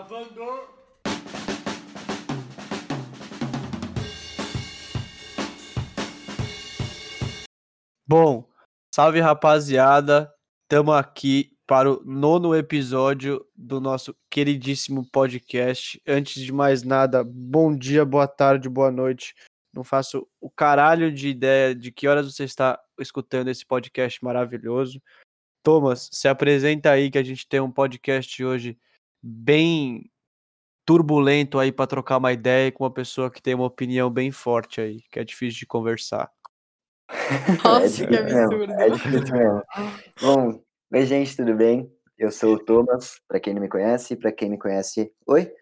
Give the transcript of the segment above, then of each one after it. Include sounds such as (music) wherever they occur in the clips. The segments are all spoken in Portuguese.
Gravando. Bom, salve rapaziada, estamos aqui para o nono episódio do nosso queridíssimo podcast. Antes de mais nada, bom dia, boa tarde, boa noite. Não faço o caralho de ideia de que horas você está escutando esse podcast maravilhoso. Thomas, se apresenta aí que a gente tem um podcast hoje bem turbulento aí para trocar uma ideia com uma pessoa que tem uma opinião bem forte aí, que é difícil de conversar. (laughs) Nossa, é que absurdo. é difícil mesmo. Bom, oi gente, tudo bem? Eu sou o Thomas, para quem não me conhece, para quem me conhece, oi.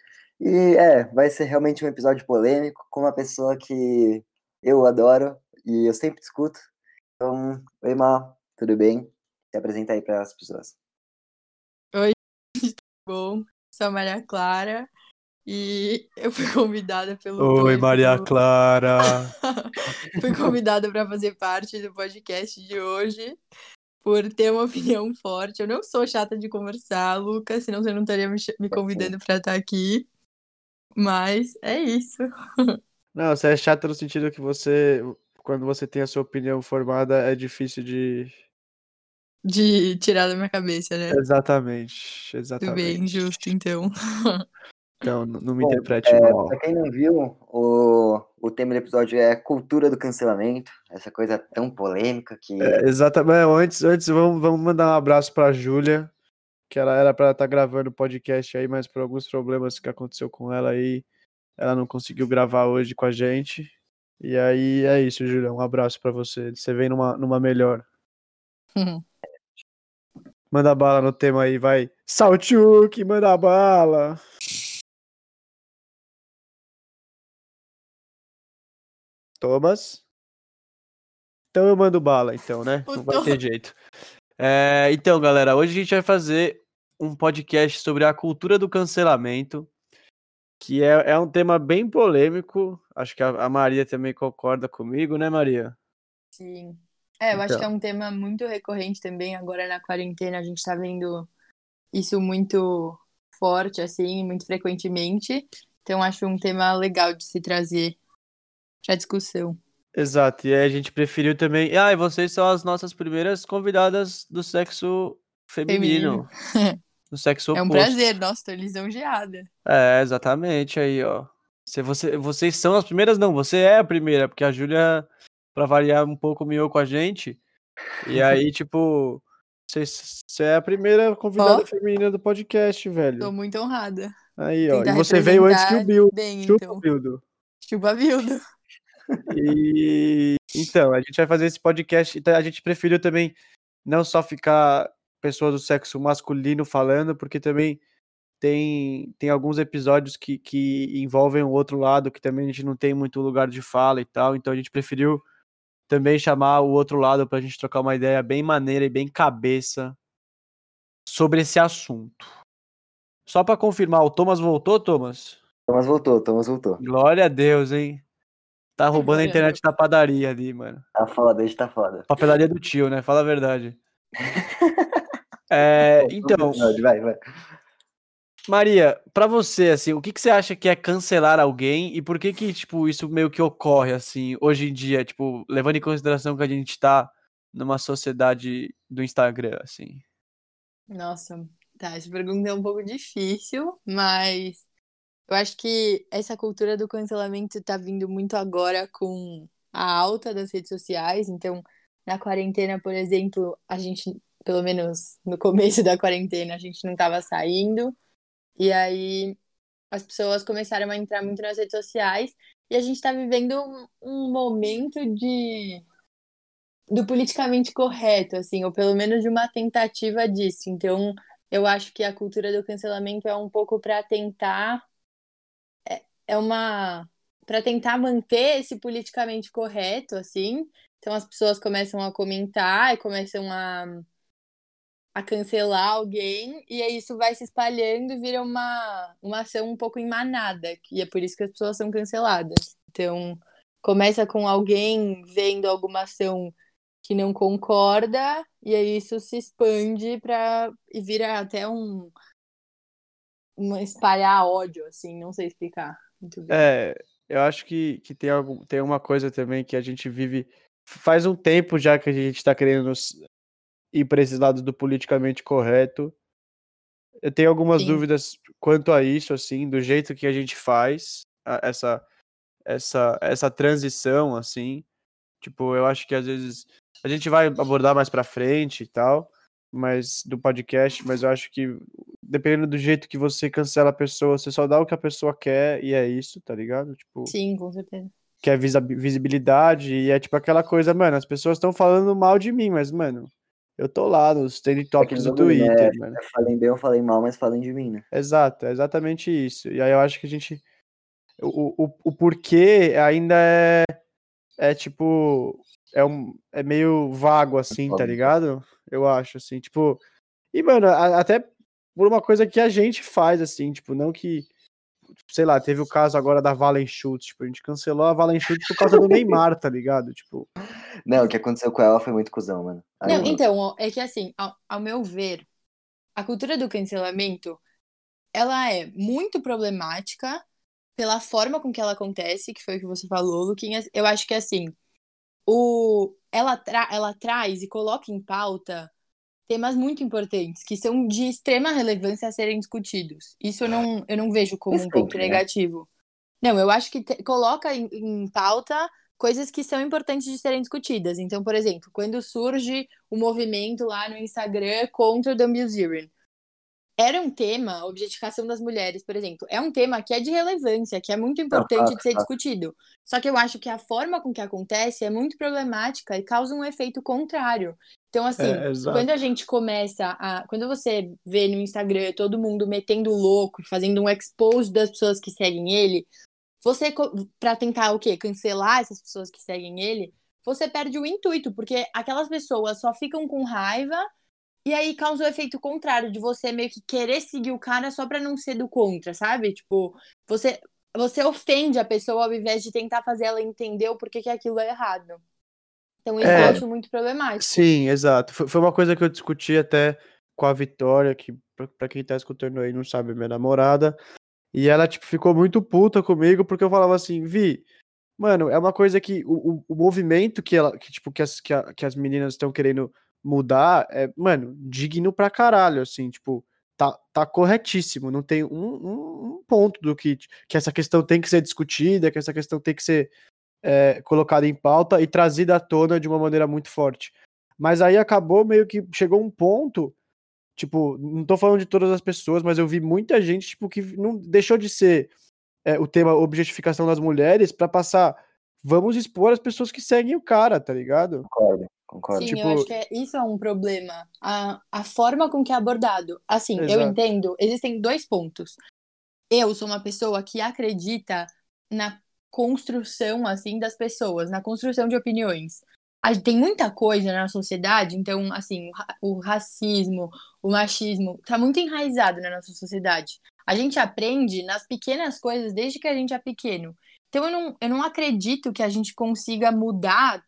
E é, vai ser realmente um episódio polêmico com uma pessoa que eu adoro e eu sempre discuto. Então, oi Mal, tudo bem? Se apresenta aí para as pessoas. Bom? Sou a Maria Clara e eu fui (laughs) convidada pelo. Oi, Maria Clara! (laughs) fui convidada para fazer parte do podcast de hoje por ter uma opinião forte. Eu não sou chata de conversar, Lucas, senão você não estaria me convidando para estar aqui. Mas é isso. (laughs) Não, você é chata no sentido que você, quando você tem a sua opinião formada, é difícil de. De tirar da minha cabeça, né? Exatamente, exatamente. Tudo bem, justo, então. Então, não me Bom, interprete é, mal. Pra quem não viu, o, o tema do episódio é cultura do cancelamento, essa coisa tão polêmica que. É, exatamente. Antes, antes vamos, vamos mandar um abraço pra Júlia, que ela era para estar tá gravando o podcast aí, mas por alguns problemas que aconteceu com ela aí, ela não conseguiu gravar hoje com a gente. E aí é isso, Julia. Um abraço para você. Você vem numa, numa melhor. (laughs) Manda bala no tema aí, vai. Saltchuk, manda bala. Thomas. Então eu mando bala, então, né? Não vai ter jeito. É, então, galera, hoje a gente vai fazer um podcast sobre a cultura do cancelamento, que é, é um tema bem polêmico. Acho que a, a, Maria também concorda comigo, né, Maria? Sim. É, eu então. acho que é um tema muito recorrente também. Agora na quarentena a gente tá vendo isso muito forte, assim, muito frequentemente. Então acho um tema legal de se trazer para discussão. Exato, e aí a gente preferiu também. Ah, e vocês são as nossas primeiras convidadas do sexo feminino. feminino. (laughs) do sexo oposto. É um prazer, nossa, tô lisonjeada. É, exatamente, aí, ó. Se você, vocês são as primeiras, não, você é a primeira, porque a Júlia, pra variar um pouco, miou com a gente. E aí, (laughs) tipo, você, é a primeira convidada oh, feminina do podcast, velho. Tô muito honrada. Aí, ó. Tentar e você veio antes que o Bill. Bem, Chupa, então. Bildo. Chupa, Bildo. E (laughs) então, a gente vai fazer esse podcast. Então, a gente preferiu também não só ficar pessoas do sexo masculino falando, porque também tem, tem alguns episódios que, que envolvem o outro lado, que também a gente não tem muito lugar de fala e tal. Então a gente preferiu também chamar o outro lado para a gente trocar uma ideia bem maneira e bem cabeça sobre esse assunto. Só para confirmar, o Thomas voltou, Thomas? Thomas voltou, Thomas voltou. Glória a Deus, hein? Tá roubando a internet da padaria ali, mano. Tá foda, hoje tá foda. Papelaria do tio, né? Fala a verdade. (laughs) é, então. Vai, vai. Maria, para você, assim, o que, que você acha que é cancelar alguém e por que que, tipo, isso meio que ocorre, assim, hoje em dia, tipo, levando em consideração que a gente tá numa sociedade do Instagram, assim? Nossa, tá, essa pergunta é um pouco difícil, mas eu acho que essa cultura do cancelamento tá vindo muito agora com a alta das redes sociais. Então, na quarentena, por exemplo, a gente, pelo menos no começo da quarentena, a gente não tava saindo. E aí as pessoas começaram a entrar muito nas redes sociais e a gente está vivendo um, um, momento de do politicamente correto, assim, ou pelo menos de uma tentativa disso. Então, eu acho que a cultura do cancelamento é um pouco para tentar é uma para tentar manter esse politicamente correto, assim. Então as pessoas começam a comentar e começam a, a cancelar alguém, e aí isso vai se espalhando e vira uma, uma ação um pouco em manada, e é por isso que as pessoas são canceladas. Então, começa com alguém vendo alguma ação que não concorda, e aí isso se expande para e vira até um, espalhar ódio, assim, não sei explicar. É, eu acho que, que tem, algum, tem uma coisa também que a gente vive. Faz um tempo já que a gente está querendo ir para esses lados do politicamente correto. Eu tenho algumas Sim. dúvidas quanto a isso, assim, do jeito que a gente faz essa, essa, essa transição, assim. Tipo, eu acho que às vezes a gente vai abordar mais para frente e tal, mas do podcast, mas eu acho que dependendo do jeito que você cancela a pessoa, você só dá o que a pessoa quer e é isso, tá ligado? Tipo, Sim, com certeza. Que é visibilidade e é tipo aquela coisa, mano, as pessoas estão falando mal de mim, mas, mano, eu tô lá nos trending é topics do Twitter, né? mano. Falem bem ou falem mal, mas falem de mim, né? Exato, é exatamente isso. E aí eu acho que a gente. O, o, o porquê ainda é. É tipo. É, um, é meio vago, assim, tá ligado? Eu acho, assim, tipo. E, mano, a, até por uma coisa que a gente faz, assim, tipo, não que. Sei lá, teve o caso agora da Valen Schultz, tipo, a gente cancelou a Valen Schultz por causa do Neymar, tá ligado? Tipo. Não, o que aconteceu com ela foi muito cuzão, mano. não, então, é que assim, ao, ao meu ver, a cultura do cancelamento, ela é muito problemática pela forma com que ela acontece, que foi o que você falou, Luquinhas. Eu acho que assim, o ela, tra ela traz e coloca em pauta temas muito importantes, que são de extrema relevância a serem discutidos. Isso eu não, eu não vejo como um ponto né? negativo. Não, eu acho que te, coloca em, em pauta coisas que são importantes de serem discutidas. Então, por exemplo, quando surge o movimento lá no Instagram contra o Dumbuzirian, era um tema, a objetificação das mulheres, por exemplo, é um tema que é de relevância, que é muito importante de ser discutido. Só que eu acho que a forma com que acontece é muito problemática e causa um efeito contrário. Então, assim, é, quando a gente começa a. Quando você vê no Instagram todo mundo metendo louco, fazendo um expose das pessoas que seguem ele, você, para tentar o quê? Cancelar essas pessoas que seguem ele, você perde o intuito, porque aquelas pessoas só ficam com raiva e aí causa o efeito contrário de você meio que querer seguir o cara só pra não ser do contra, sabe? Tipo, você, você ofende a pessoa ao invés de tentar fazer ela entender o porquê que aquilo é errado. Então isso é, eu acho muito problemático. Sim, exato. Foi, foi uma coisa que eu discuti até com a Vitória, que pra quem tá escutando aí não sabe, minha namorada. E ela, tipo, ficou muito puta comigo porque eu falava assim, Vi, mano, é uma coisa que o, o, o movimento que ela, que, tipo, que as, que, a, que as meninas estão querendo mudar, é, mano, digno pra caralho, assim, tipo, tá, tá corretíssimo, não tem um, um, um ponto do que, que essa questão tem que ser discutida, que essa questão tem que ser é, colocada em pauta e trazida à tona de uma maneira muito forte. Mas aí acabou meio que chegou um ponto, tipo, não tô falando de todas as pessoas, mas eu vi muita gente, tipo, que não deixou de ser é, o tema objetificação das mulheres para passar, vamos expor as pessoas que seguem o cara, tá ligado? Concordo. Concordo. Sim, tipo... eu acho que é, isso é um problema. A, a forma com que é abordado. Assim, Exato. eu entendo, existem dois pontos. Eu sou uma pessoa que acredita na construção, assim, das pessoas, na construção de opiniões. Tem muita coisa na sociedade, então, assim, o racismo, o machismo, tá muito enraizado na nossa sociedade. A gente aprende nas pequenas coisas desde que a gente é pequeno. Então, eu não, eu não acredito que a gente consiga mudar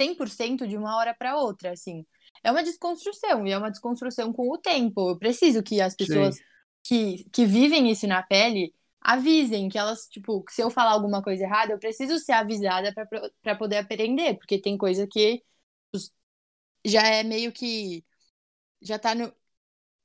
100% de uma hora para outra, assim. É uma desconstrução, e é uma desconstrução com o tempo. Eu preciso que as pessoas que, que vivem isso na pele avisem que elas, tipo, se eu falar alguma coisa errada, eu preciso ser avisada para poder aprender, porque tem coisa que já é meio que já tá no,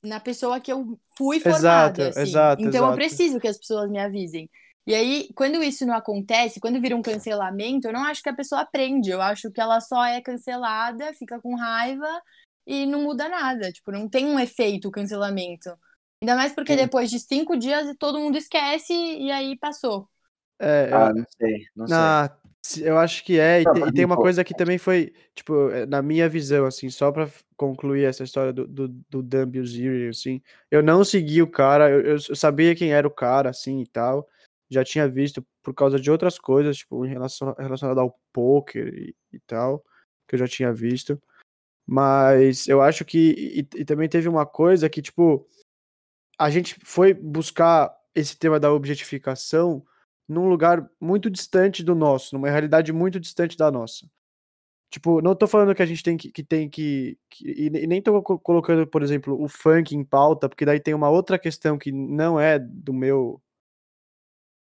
na pessoa que eu fui formada, exato, assim. Exato, então exato. eu preciso que as pessoas me avisem. E aí, quando isso não acontece, quando vira um cancelamento, eu não acho que a pessoa aprende. Eu acho que ela só é cancelada, fica com raiva e não muda nada. Tipo, não tem um efeito o cancelamento. Ainda mais porque Sim. depois de cinco dias todo mundo esquece e aí passou. É, eu... Ah, não sei, não ah, sei. Eu acho que é, e, não, e tem uma coisa que também foi, tipo, é, na minha visão, assim, só pra concluir essa história do, do, do Dumb assim, eu não segui o cara, eu, eu sabia quem era o cara, assim, e tal, já tinha visto por causa de outras coisas, tipo, em relação, relacionado ao poker e, e, tal, que eu já tinha visto. Mas eu acho que. E, e, também teve uma coisa que, tipo, a gente foi buscar esse tema da objetificação num lugar muito distante do nosso, numa realidade muito distante da nossa. Tipo, não tô falando que a gente tem que, que tem que, que e nem tô colocando, por exemplo, o funk em pauta, porque daí tem uma outra questão que não é do meu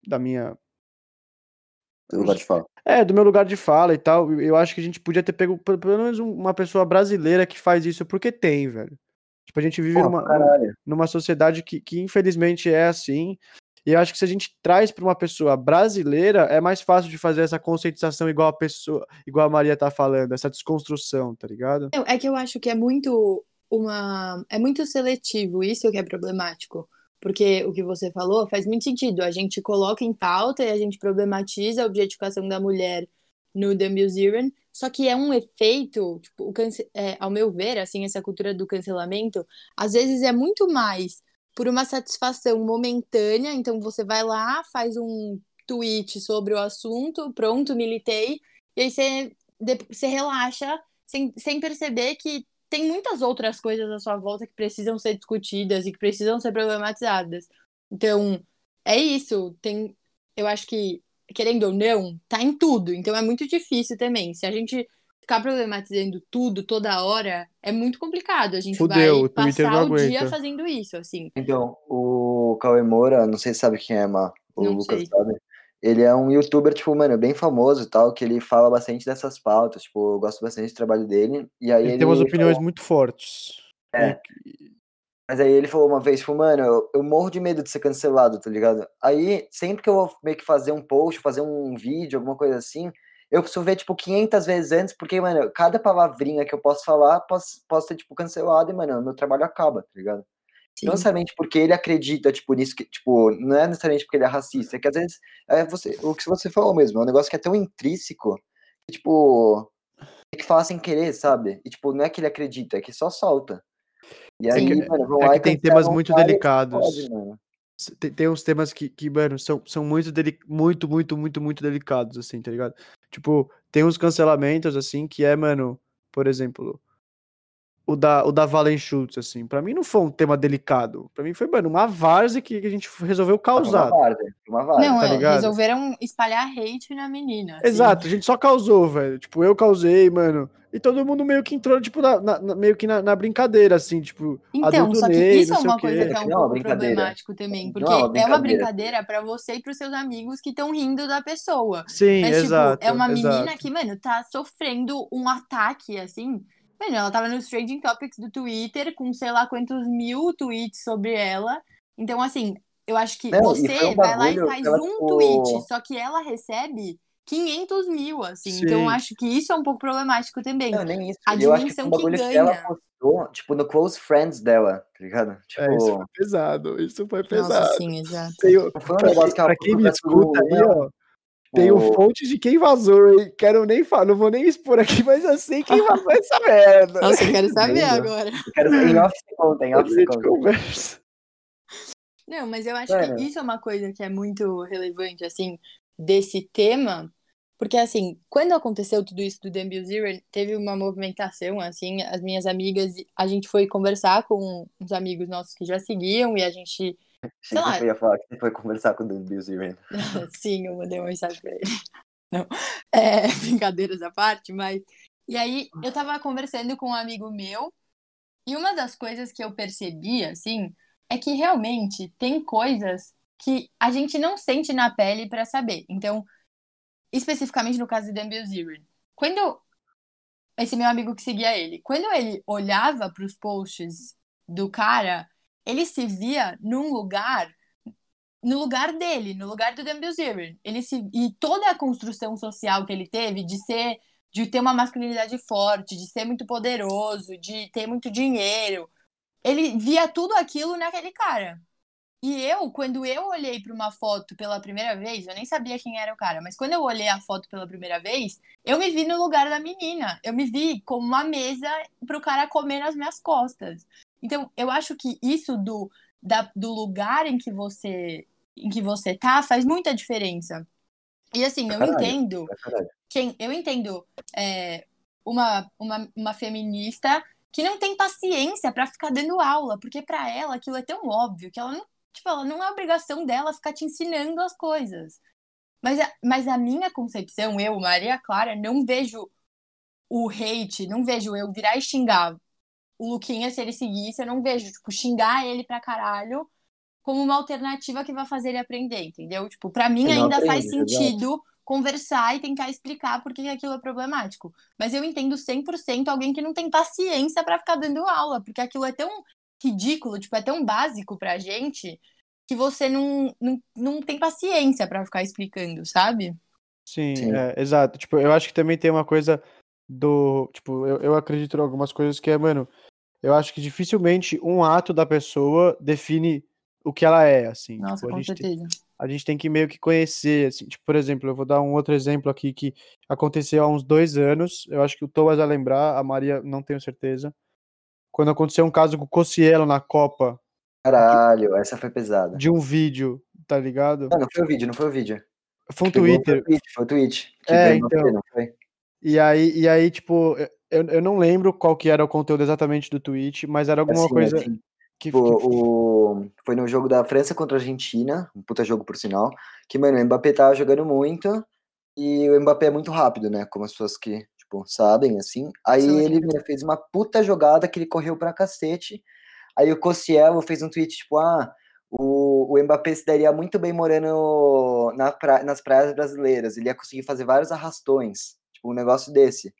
da minha do lugar de fala. É, do meu lugar de fala e tal. Eu acho que a gente podia ter pego pelo menos uma pessoa brasileira que faz isso, porque tem, velho. Tipo, a gente vive Pô, numa, numa sociedade que, que infelizmente é assim. E eu acho que se a gente traz para uma pessoa brasileira, é mais fácil de fazer essa conscientização igual a pessoa, igual a Maria tá falando, essa desconstrução, tá ligado? É que eu acho que é muito uma é muito seletivo, isso que é problemático. Porque o que você falou faz muito sentido. A gente coloca em pauta e a gente problematiza a objetificação da mulher no The Museum, só que é um efeito, tipo, o cance... É, ao meu ver, assim, essa cultura do cancelamento, às vezes é muito mais por uma satisfação momentânea, então você vai lá, faz um tweet sobre o assunto, pronto, militei, e aí você, você relaxa sem, sem perceber que tem muitas outras coisas à sua volta que precisam ser discutidas e que precisam ser problematizadas. Então, é isso. Tem, eu acho que, querendo ou não, tá em tudo. Então é muito difícil também. Se a gente ficar problematizando tudo toda hora é muito complicado. A gente Fudeu, vai passar o dia fazendo isso, assim. Então, o Cauê Moura, não sei se sabe quem é, mas o não Lucas sei. sabe. Ele é um youtuber, tipo, mano, bem famoso e tal, que ele fala bastante dessas pautas, tipo, eu gosto bastante do trabalho dele. E aí ele, ele tem umas opiniões falou... muito fortes. É. Mas aí ele falou uma vez, tipo, mano, eu, eu, morro de medo de ser cancelado, tá ligado? Aí, sempre que eu vou meio que fazer um post, fazer um vídeo, alguma coisa assim, eu preciso ver, tipo, 500 vezes antes, porque, mano, cada palavrinha que eu posso falar posso, posso ser, tipo, cancelado e, mano, meu trabalho acaba, tá ligado? Sim. Não necessariamente porque ele acredita, tipo, nisso que, tipo, não é necessariamente porque ele é racista, é que às vezes é você, o que você falou mesmo, é um negócio que é tão intrínseco que, tipo, tem que falar sem querer, sabe? E, tipo, não é que ele acredita, é que só solta. E aí, Sim. mano, vão é lá que tem temas muito delicados. Pode, tem, tem uns temas que, que mano, são, são muito, deli muito, muito, muito, muito delicados, assim, tá ligado? Tipo, tem uns cancelamentos, assim, que é, mano, por exemplo, o da, o da Valen Schultz, assim. Pra mim não foi um tema delicado. Pra mim foi, mano, uma várzea que, que a gente resolveu causar. Uma várzea, uma várzea. Não, tá é, resolveram espalhar hate na menina. Assim. Exato, a gente só causou, velho. Tipo, eu causei, mano. E todo mundo meio que entrou, tipo, na, na meio que na, na, brincadeira, assim, tipo. Então, só que isso é uma coisa que é um não, pouco problemático também. Porque não, é uma brincadeira para você e pros seus amigos que estão rindo da pessoa. Sim, Mas, exato. Tipo, é uma exato. menina que, mano, tá sofrendo um ataque, assim. Mano, ela tava nos Trending Topics do Twitter com sei lá quantos mil tweets sobre ela. Então, assim, eu acho que não, você um vai lá e faz um ficou... tweet, só que ela recebe 500 mil, assim. Sim. Então, eu acho que isso é um pouco problemático também. Não, nem isso. A eu dimensão que, que ganha. Que ela postou, tipo, no close friends dela, tá ligado? Tipo... É, isso foi pesado, isso foi pesado. Nossa, sim, exato. Tem, pra, pra, pra quem me escuta aí, ó, tenho o... fontes de quem vazou, hein? Quero nem falar, não vou nem expor aqui, mas eu sei quem vazou (laughs) essa merda. Nossa, eu quero saber agora. Eu quero em off conta, em off conversa. Não, mas eu acho que isso é uma coisa que é muito relevante, assim, desse tema, porque, assim, quando aconteceu tudo isso do Dembill Zero, teve uma movimentação, assim, as minhas amigas, a gente foi conversar com uns amigos nossos que já seguiam e a gente Sei lá. Eu ia falar que você foi conversar com o Bill Zirren. (laughs) Sim, eu mandei uma mensagem pra ele. (laughs) Não. É, (laughs) brincadeiras à parte, mas. E aí, eu tava conversando com um amigo meu, e uma das coisas que eu percebi, assim, é que realmente tem coisas que a gente não sente na pele para saber. Então, especificamente no caso de Dan Bilzerian, quando esse meu amigo que seguia ele, quando ele olhava para os posts do cara, ele se via num lugar no lugar dele, no lugar do Bilzerian. Ele se e toda a construção social que ele teve de ser de ter uma masculinidade forte, de ser muito poderoso, de ter muito dinheiro. Ele via tudo aquilo naquele cara. E eu, quando eu olhei para uma foto pela primeira vez, eu nem sabia quem era o cara, mas quando eu olhei a foto pela primeira vez, eu me vi no lugar da menina. Eu me vi como uma mesa para o cara comer nas minhas costas. Então, eu acho que isso do, da, do lugar em que você em que você tá faz muita diferença. E assim, eu caralho, entendo quem eu entendo é, uma, uma, uma feminista que não tem paciência para ficar dando aula, porque para ela aquilo é tão óbvio que ela não, tipo, ela não é obrigação dela ficar te ensinando as coisas. Mas a, mas a minha concepção, eu, Maria Clara, não vejo o hate, não vejo eu virar e xingar o Luquinha se ele seguisse, eu não vejo, tipo, xingar ele pra caralho como uma alternativa que vai fazer ele aprender, entendeu? Tipo, pra mim ele ainda aprende, faz sentido exatamente. conversar e tentar explicar por que aquilo é problemático. Mas eu entendo 100% alguém que não tem paciência para ficar dando aula, porque aquilo é tão ridículo, tipo, é tão básico pra gente que você não, não, não tem paciência para ficar explicando, sabe? Sim, Sim. É, exato. Tipo, eu acho que também tem uma coisa do. Tipo, eu, eu acredito em algumas coisas que é, mano. Eu acho que dificilmente um ato da pessoa define o que ela é, assim. Nossa, tipo, com a certeza. Tem, a gente tem que meio que conhecer, assim. Tipo, por exemplo, eu vou dar um outro exemplo aqui que aconteceu há uns dois anos. Eu acho que o Thomas vai lembrar, a Maria não tenho certeza. Quando aconteceu um caso com o Cossielo na Copa. Caralho, de, essa foi pesada. De um vídeo, tá ligado? Não, não foi o vídeo, não foi o vídeo. Foi um Twitter. Foi o tweet. É, então. Não foi? E aí, e aí tipo, eu, eu não lembro qual que era o conteúdo exatamente do tweet, mas era alguma assim, coisa. Assim, que, tipo, que... O, foi no jogo da França contra a Argentina, um puta jogo por sinal, que, mano, o Mbappé tava jogando muito, e o Mbappé é muito rápido, né? Como as pessoas que, tipo, sabem, assim. Aí Sim, ele né, fez uma puta jogada que ele correu pra cacete. Aí o Cossiello fez um tweet, tipo, ah, o, o Mbappé se daria muito bem morando na pra, nas praias brasileiras. Ele ia conseguir fazer vários arrastões. Tipo, um negócio desse.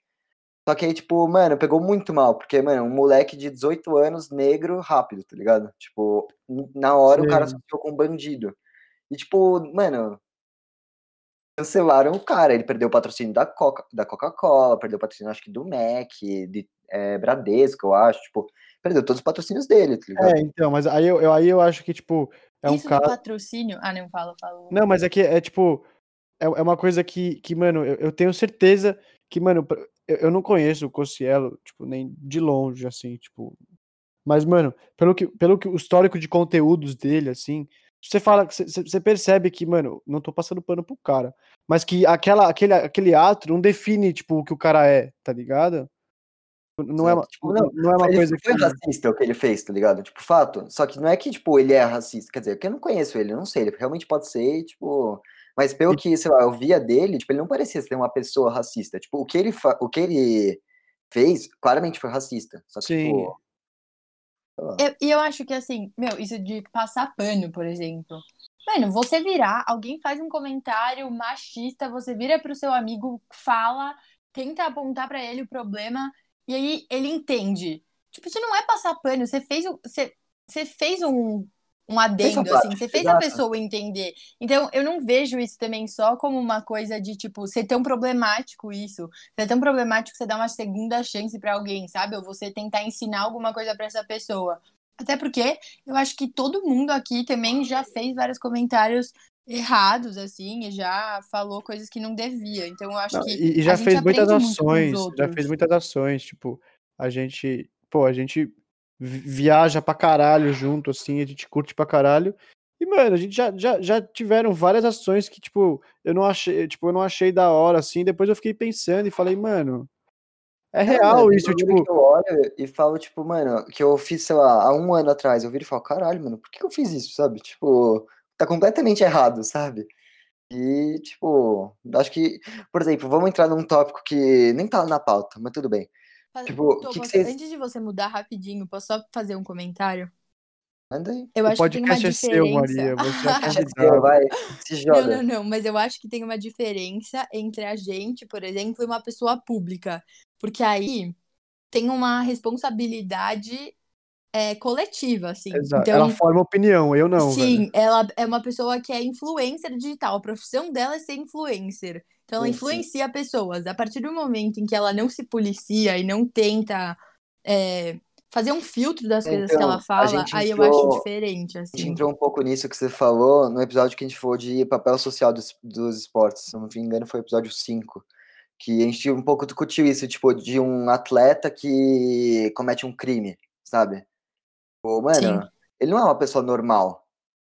Só que aí, tipo, mano, pegou muito mal, porque, mano, um moleque de 18 anos, negro, rápido, tá ligado? Tipo, na hora Sim. o cara associou com um bandido. E, tipo, mano, cancelaram o cara. Ele perdeu o patrocínio da Coca-Cola, da Coca perdeu o patrocínio, acho que do Mac, de é, Bradesco, eu acho. Tipo, perdeu todos os patrocínios dele, tá ligado? É, então, mas aí eu, eu aí eu acho que, tipo, é Isso um cara. patrocínio? Ah, não, falo, falo. Não, mas é que é tipo. É, é uma coisa que, que mano, eu, eu tenho certeza que, mano, eu, eu não conheço o Cossielo, tipo, nem de longe, assim, tipo. Mas, mano, pelo que, pelo que o histórico de conteúdos dele, assim, você fala, você percebe que, mano, não tô passando pano pro cara, mas que aquela, aquele, aquele ato não define, tipo, o que o cara é, tá ligado? Não é, uma, tipo, não, não é uma coisa que. Foi racista o que ele fez, tá ligado? Tipo, fato. Só que não é que, tipo, ele é racista. Quer dizer, porque eu não conheço ele, eu não sei. Ele realmente pode ser, tipo. Mas pelo que, sei lá, eu via dele, tipo, ele não parecia ser uma pessoa racista. Tipo, o que ele, fa... o que ele fez, claramente foi racista. Só que, Sim. tipo. E eu, eu acho que, assim, meu, isso de passar pano, por exemplo. Mano, você virar, alguém faz um comentário machista, você vira pro seu amigo, fala, tenta apontar para ele o problema, e aí ele entende. Tipo, isso não é passar pano, você fez, você, você fez um, um adendo, assim, você fez Exato. a pessoa entender. Então, eu não vejo isso também só como uma coisa de, tipo, ser tão problemático isso. Ser tão problemático você dar uma segunda chance para alguém, sabe? Ou você tentar ensinar alguma coisa para essa pessoa. Até porque eu acho que todo mundo aqui também já fez vários comentários errados, assim, e já falou coisas que não devia. Então, eu acho não, que. E, já fez muitas ações, já fez muitas ações, tipo, a gente. Pô, a gente viaja pra caralho junto, assim, a gente curte pra caralho. E, mano, a gente já, já, já tiveram várias ações que, tipo, eu não achei, tipo, eu não achei da hora, assim, depois eu fiquei pensando e falei, mano, é real mano, isso, tipo. Eu olho e falo, tipo, mano, que eu fiz, sei lá, há um ano atrás, eu viro e falo, caralho, mano, por que eu fiz isso, sabe? Tipo, tá completamente errado, sabe? E, tipo, acho que, por exemplo, vamos entrar num tópico que nem tá na pauta, mas tudo bem. Tipo, Tô, que que. Antes de você mudar rapidinho, posso só fazer um comentário? Manda aí. Eu acho o podcast que tem uma é diferença. seu, Maria. Você é (laughs) vai, se joga. Não, não, não, mas eu acho que tem uma diferença entre a gente, por exemplo, e uma pessoa pública. Porque aí tem uma responsabilidade é, coletiva, assim. Exato. Então, ela forma opinião, eu não. Sim, velho. ela é uma pessoa que é influencer digital. A profissão dela é ser influencer. Então ela influencia sim. pessoas. A partir do momento em que ela não se policia e não tenta é, fazer um filtro das então, coisas que ela então, fala, aí entrou, eu acho diferente. Assim. A gente assim. entrou um pouco nisso que você falou no episódio que a gente falou de papel social dos, dos esportes. Se não me engano, foi o episódio 5 que a gente um pouco discutiu isso, tipo, de um atleta que comete um crime, sabe? Pô, mano, Sim. ele não é uma pessoa normal.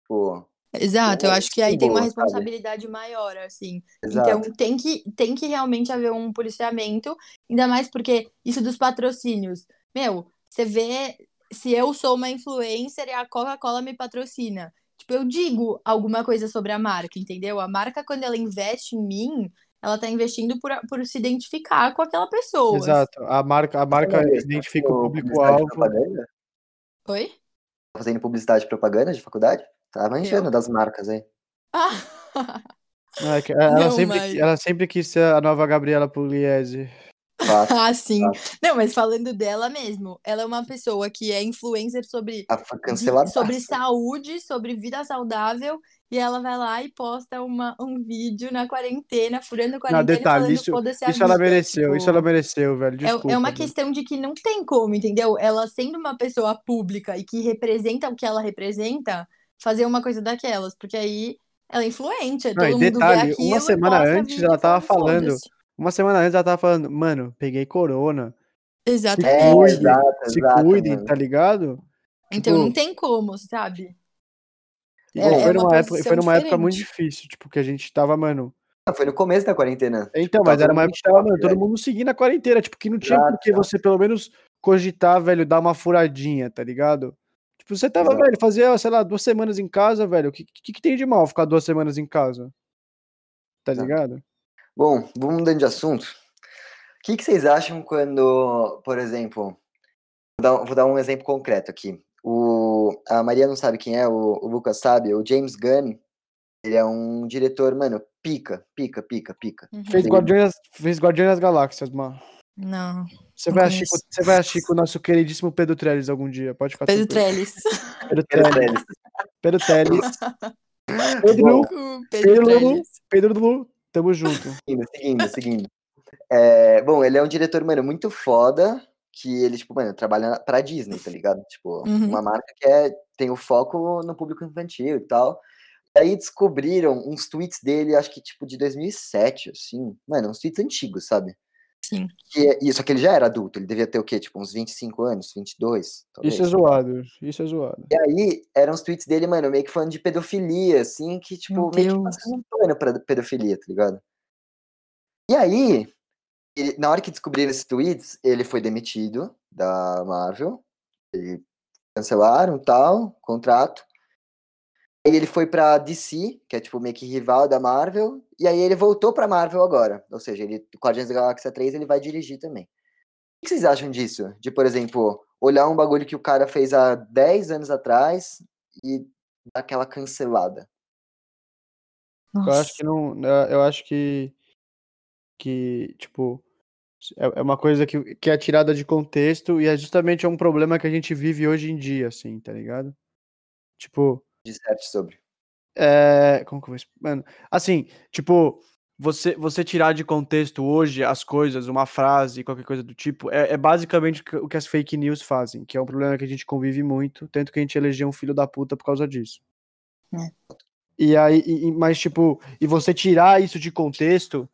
Pô, Exato, eu acho que aí tem uma responsabilidade maior, assim. Então, Exato. Então tem que, tem que realmente haver um policiamento, ainda mais porque isso dos patrocínios. Meu, você vê se eu sou uma influencer e a Coca-Cola me patrocina. Tipo, eu digo alguma coisa sobre a marca, entendeu? A marca, quando ela investe em mim, ela tá investindo por, por se identificar com aquela pessoa. Exato. A marca, a marca Tá identifica o público-alvo. Oi? Tá fazendo publicidade e propaganda de faculdade? Tá manjando Eu? das marcas aí. (laughs) Ah, Não, é ela, Não, sempre, mas- ela sempre quis ser a nova Gabriela Pugliese. Ah, sim. Não, mas falando dela mesmo, ela é uma pessoa que é influencer sobre Ela sobre saúde, sobre vida saudável, e ela vai lá e posta uma, um vídeo na quarentena, furando a Não, quarentena e detalhe, falando isso, foda-se a isso ela vida, mereceu, tipo, isso ela mereceu, velho. é- Desculpa. é, uma velho. questão de que não tem como, entendeu? Ela sendo uma pessoa pública e que representa o que ela representa, fazer uma coisa daquelas, porque aí ela é influente, Não, todo mundo detalhe, vê aquilo uma semana antes ela tava falando. Uma semana antes ela tava falando, mano, peguei corona. Exatamente. É, cuide, exato, Se exato, cuidem, mano. tá ligado? Então tipo- não tem como, sabe? E É- foi, é uma numa época, foi numa época muito difícil, tipo, que a gente tava, mano. Não, Foi no começo da quarentena. Então, Tipo, mas era uma época que tava, mano, todo mundo seguindo a quarentena, tipo, que não tinha Exato, por que você pelo menos cogitar, velho, dar uma furadinha, tá ligado? Tipo, você tava, Exato. velho, fazia, sei lá, duas semanas em casa, velho. O que, que, que tem de mal ficar duas semanas em casa? Tá ligado? Bom, vamos mudando de assunto. O que, que vocês acham quando, por exemplo, vou dar, vou dar um exemplo concreto aqui. O, a Maria não sabe quem é, o, o Lucas sabe. O James Gunn, ele é um diretor, mano, pica, pica, pica, pica. Uhum. Fez. Guardiões, fez Guardiões das Galáxias, mano. Não. Você vai, com- você vai assistir com o nosso queridíssimo Pedro Trellis algum dia, pode ficar Pedro. Trellis. Pedro Pedro Trellis. Pedro Trellis. (laughs) Pedro, Pedro Pedro, Trellis. Pedro Lu, tamo junto. seguindo, seguindo, seguindo. É, bom, ele é um diretor, mano, muito foda, que ele, tipo, mano, trabalha pra Disney, tá ligado? Tipo, Uhum. uma marca que é, tem o foco no público infantil e tal. Aí descobriram uns tweets dele, acho que, tipo, de 2007, assim. Mano, uns tweets antigos, sabe? Sim. Que é, e- só que ele já era adulto, ele devia ter o quê? Tipo, uns 25 anos, 22, talvez. Isso é zoado, isso é zoado. E aí, eram os tweets dele, mano, meio que falando de pedofilia, assim, que, tipo, Meu meio que Deus. passando um pano pra pedofilia, tá ligado? E aí, ele- na hora que descobriram esses tweets, ele foi demitido da Marvel, ele cancelaram tal, contrato. Aí ele foi pra DC, que é tipo meio que rival da Marvel, e aí ele voltou pra Marvel agora. Ou seja, ele, Guardiões da Galáxia 3 ele vai dirigir também. O que vocês acham disso? De, por exemplo, olhar um bagulho que o cara fez há 10 anos atrás e dar aquela cancelada. Eu Nossa. acho que não. é, Eu acho que. Que, tipo. É é uma coisa que, que é tirada de contexto e é justamente um problema que a gente vive hoje em dia, assim, tá ligado? Tipo. Disserte sobre. É, como que eu vou Mano, assim, tipo, você, você tirar de contexto hoje as coisas, uma frase, qualquer coisa do tipo, é, é basicamente o que- as fake news fazem, que é um problema que a gente convive muito, tanto que a gente elegeu um filho da puta por causa disso. É. E aí, e- mas tipo, e você tirar isso de contexto,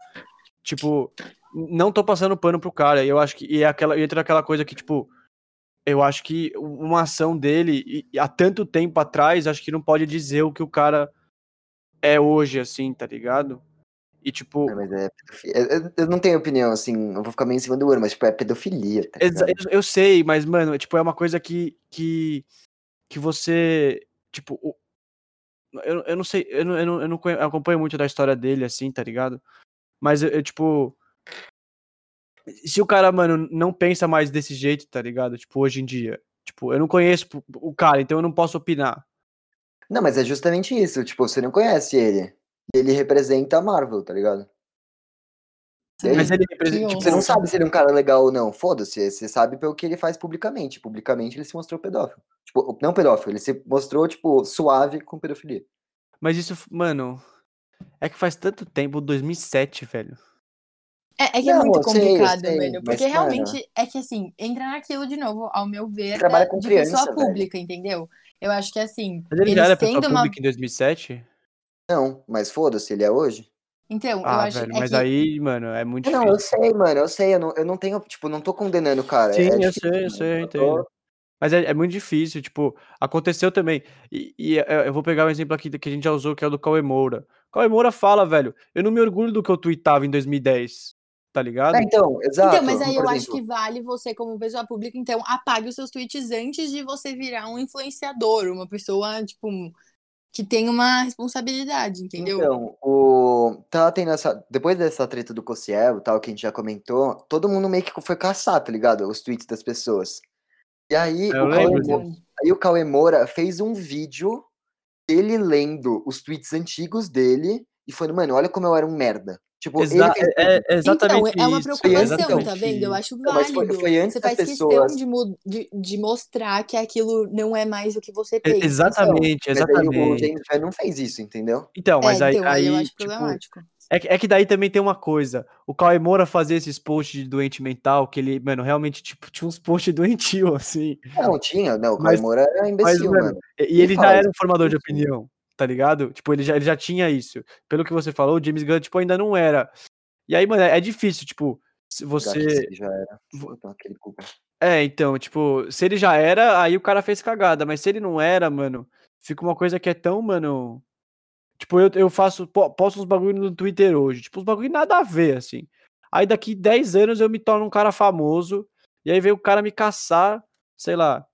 tipo, não tô passando pano pro cara, e eu acho que, e é aquela, e entra aquela coisa que, tipo, eu acho que uma ação dele, há tanto tempo atrás, acho que não pode dizer o que o cara é hoje, assim, tá ligado? E tipo, É, mas é pedofilia. Eu, não tenho opinião, assim, eu vou ficar meio em cima do ouro, mas tipo, é pedofilia, tá eu, eu sei, mas, mano, é, tipo, é uma coisa que, que, que você, tipo, eu, eu não sei, eu não, eu não, eu não acompanho muito da história dele, assim, tá ligado? Mas eu, eu, tipo, se o cara, mano, não pensa mais desse jeito, tá ligado? Tipo, hoje em dia, tipo, eu não conheço o cara, então eu não posso opinar. Não, mas é justamente isso, tipo, você não conhece ele. E ele representa a Marvel, tá ligado? Mas ele representa, tipo, Você não sabe se ele é um cara legal ou não, foda-se, você sabe pelo que ele faz publicamente. Publicamente ele se mostrou pedófilo. Tipo, não pedófilo, ele se mostrou, tipo, suave com pedofilia. Mas isso, mano, é que faz tanto tempo, 2007, velho. É, é que é Não, muito eu sei, eu complicado, sei, mano. mas, Porque mano- realmente é que assim, entra naquilo de novo, ao meu ver, Ele trabalha da- com de criança, pessoa velho. pública, entendeu? Eu acho que assim, Mas ele já era pessoa uma. pública em 2007? Não, mas foda-se, ele é hoje. Então, eu Ah, acho velho, é mas que aí, mano, é muito Não, eu difícil. sei, mano, eu sei, eu não, eu não tenho, tipo, não tô condenando o cara. Sim, é eu difícil, sei, eu sei, eu eu entendo. tô- Mas é, é muito difícil, tipo, aconteceu também. E, e eu eu vou pegar um exemplo aqui que a gente já usou, que é o do Cauê Moura. Cauê Moura fala, velho, eu não me orgulho do que eu tweetava em 2010, tá ligado? É, então, exato. Então, mas aí eu acho exemplo, que vale você, como pessoa pública, então, apague os seus tweets antes de você virar um influenciador, uma pessoa, tipo, que tem uma responsabilidade, entendeu? Então, o... tá tendo essa... depois dessa treta do Cossiel, tal, que a gente já comentou, todo mundo meio que foi caçar, tá ligado? Os tweets das pessoas. E aí, Eu o Cauê, aí o Cauê Moura fez um vídeo dele lendo os tweets antigos dele e falando, mano, olha como eu era um merda. Tipo, ele Exa fez é, é exatamente então, é uma preocupação, exatamente tá vendo? Eu acho mas foi- válido. foi antes você faz questão pessoas- de, mu- de, de mostrar que aquilo não é mais o que você pensa. Exatamente, Mas aí o exatamente. James Gunn não fez isso, entendeu? Então, mas é, aí, então, aí eu acho tipo, problemático. é, que- é que daí também tem uma coisa. O Cauê Moura fazia esses posts de doente mental, que ele, mano, realmente, tipo, tinha uns posts (laughs) doentio, assim. Não, tinha, não, o Mas- Cauê Moura era Mas, imbecil, mano, mano. e, e Ele ele já era um formador de opinião, tá ligado? Tipo, ele já, ele já tinha isso. Pelo que você falou, o James Gunn, tipo, ainda não era. E aí, mano, é, é difícil, tipo, se você. já era. É, então, tipo, se ele já era, aí o cara fez cagada, mas se ele não era, mano, fica uma coisa que é tão, mano. Tipo, eu, eu faço, po- posto uns bagulho no Twitter hoje, tipo, uns bagulho nada a ver, assim. Aí daqui 10 anos eu me torno um cara famoso, e aí veio o cara me caçar, sei lá,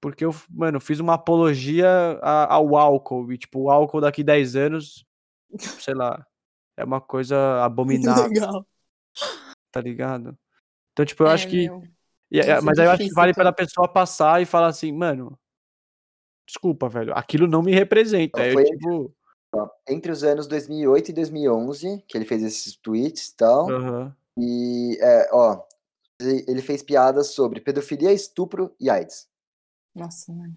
porque eu, mano, fiz uma apologia ao álcool, e tipo, o álcool daqui 10 anos, sei lá, é uma coisa (laughs) abominável, Legal. tá ligado? Então, tipo, eu É, acho que. meu. E- é, mas aí eu acho que vale cara. pela pessoa passar e falar assim, mano, desculpa, velho, aquilo não me representa. Não, É foi- tipo. Ó, Entre os anos 2008 e 2011, que ele fez esses tweets e tal, aham. e, é, ó, ele ele fez piadas sobre pedofilia, estupro e AIDS. Nossa, mano.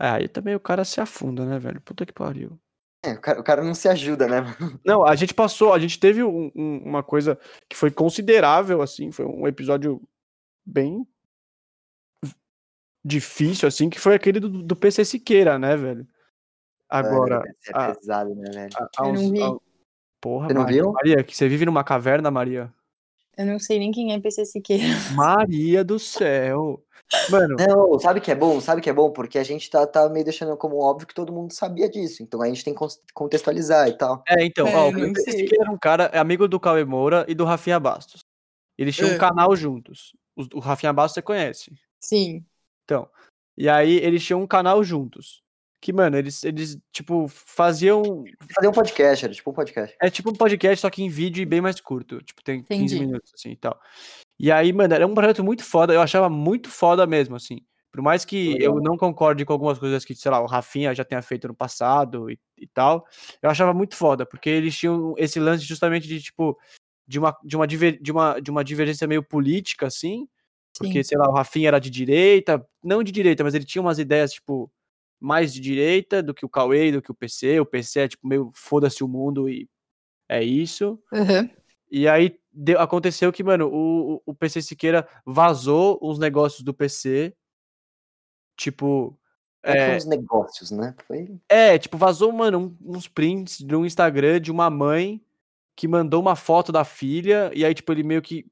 É, aí também o cara se afunda, né, velho? Puta que pariu. É, o cara, o cara não se ajuda, né? (laughs) Não, a gente passou, a gente teve um- um- uma coisa que foi considerável, assim, foi um episódio bem difícil, assim, que foi aquele do, do PC Siqueira, né, velho? Agora, Mano, esse é a- pesado, né, velho? a- há Eu não vi. Porra, Você não Maria, viu? Maria, que você vive numa caverna, Maria? Eu não sei nem quem é PC Siqueira. Maria do céu. Mano, Não, sabe que é bom? Sabe que é bom? Porque a gente tá, tá meio deixando como óbvio que todo mundo sabia disso. Então a gente tem que contextualizar e tal. É, então, É, ó, o. Siqueira era um cara, é amigo do Cauê Moura e do Rafinha Bastos. Eles tinham um É. canal juntos. Os- O, Rafinha Bastos você conhece. Sim. Então. E aí eles tinham um canal juntos. Que, mano, eles, eles tipo, faziam. Fazer um podcast, era tipo um podcast. É tipo um podcast, só que em vídeo e bem mais curto. Tipo, tem 15 Entendi. minutos, assim e tal. E aí, mano, era um projeto muito foda. Eu achava muito foda mesmo, assim. Por mais que Legal. eu não concorde com algumas coisas que, sei lá, o Rafinha já tenha feito no passado e, e tal, eu achava muito foda, porque eles tinham esse lance justamente de, tipo, de uma, de uma, diver- de uma, de uma divergência meio política, assim, porque, Sim. sei lá, o Rafinha era de direita, não de direita, mas ele tinha umas ideias, tipo, mais de direita do que o Cauê, do que o PC. O PC é, tipo, meio foda-se o mundo e é isso. Aham. E aí deu- aconteceu que, mano, o, o- PC Siqueira vazou uns negócios do PC. Tipo. Não É, foi uns negócios, né? Foi. é, tipo, vazou, mano, um- uns prints de um Instagram de uma mãe que mandou uma foto da filha. E aí, tipo, ele meio que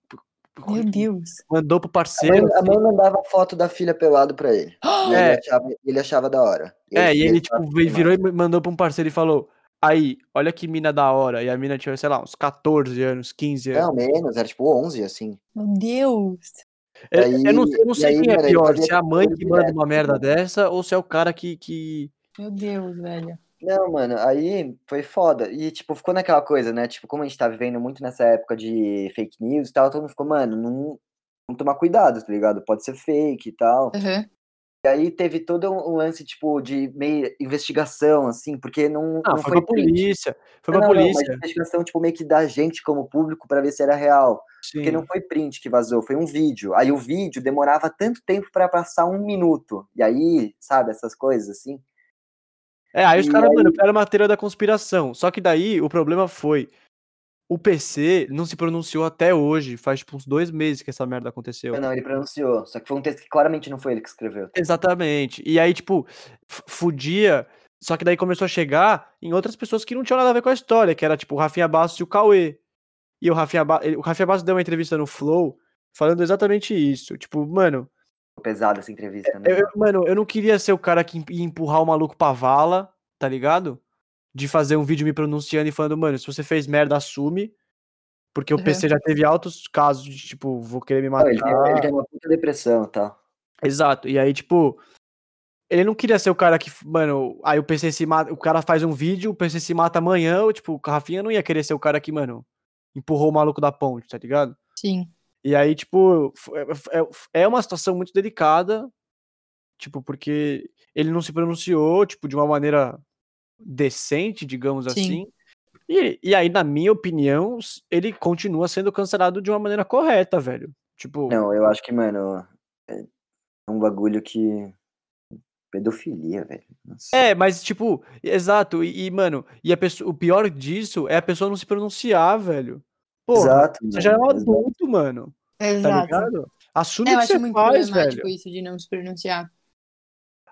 Meu Deus. mandou pro A parceiro. mãe, a assim. mãe mandava foto da filha pelado pra ele. (gasps) E É. ele, achava, ele achava da hora. É, e ele, fez tipo, essa veio- virou e mandou pra um parceiro e falou: Aí, olha que mina da hora. E a mina tinha, sei lá, uns 14 anos, 15 anos. Não, menos, era tipo 11, assim. Meu Deus. Eu, aí- eu não, eu não sei aí, quem é pior, se é a mãe que manda direto, uma merda assim, dessa ou se é o cara que. que... Meu Deus, velho. Não, mano, aí foi foda. E, tipo, ficou naquela coisa, né? Tipo, como a gente tá vivendo muito nessa época de fake news e tal, todo mundo ficou, mano, não. Vamos tomar cuidado, tá ligado? Pode ser fake e tal. Aham. E aí teve todo um lance, tipo, de meio investigação, assim, porque não, Ah, não foi foi pra polícia. Foi Não, pra não, não, polícia. mas investigação, tipo, meio que da gente como público pra ver se era real. Porque Sim. não foi print que vazou, foi um vídeo. Aí o vídeo demorava tanto tempo pra passar um minuto. E aí, sabe, essas coisas assim. É, aí os caras, aí- mano, era matéria da conspiração. Só que daí o problema foi. O PC não se pronunciou até hoje. Faz tipo uns dois meses que essa merda aconteceu. Não, ele pronunciou. Só que foi um texto que claramente não foi ele que escreveu. Exatamente. E aí, tipo, fudia. Só que daí começou a chegar em outras pessoas que não tinham nada a ver com a história, que era tipo o Rafinha Bastos e o Cauê. E o Rafinha, ba... o Rafinha Bastos deu uma entrevista no Flow falando exatamente isso. Tipo, mano, pesado essa entrevista, né? eu- mano, eu não queria ser o cara que ia empurrar o maluco pra vala, tá ligado? De fazer um vídeo me pronunciando e falando, mano, se você fez merda, assume. Porque o Uhum. PC já teve altos casos de, tipo, vou querer me matar. ele, tem, ele tem uma puta depressão e tal. Exato. E aí, tipo, ele não queria ser o cara que, mano, aí o PC se mata, o cara faz um vídeo, o PC se mata amanhã, tipo, o Rafinha não ia querer ser o cara que, mano, empurrou o maluco da ponte, tá ligado? Sim. E aí, tipo, é, é, é uma situação muito delicada, tipo, porque ele não se pronunciou, tipo, de uma maneira decente, digamos Sim. assim. E, e aí, na minha opinião, ele continua sendo cancelado de uma maneira correta, velho. Tipo. Não, eu acho que, mano, é um bagulho que Pedofilia, velho. Nossa. É, mas tipo, exato, e, e, mano, e a pessoa, o pior disso é a pessoa não se pronunciar, velho. Porra, exato, você mano, já é um adulto, mano. Tá exato. Tá ligado? Assume é, que você faz, velho. isso de não se pronunciar.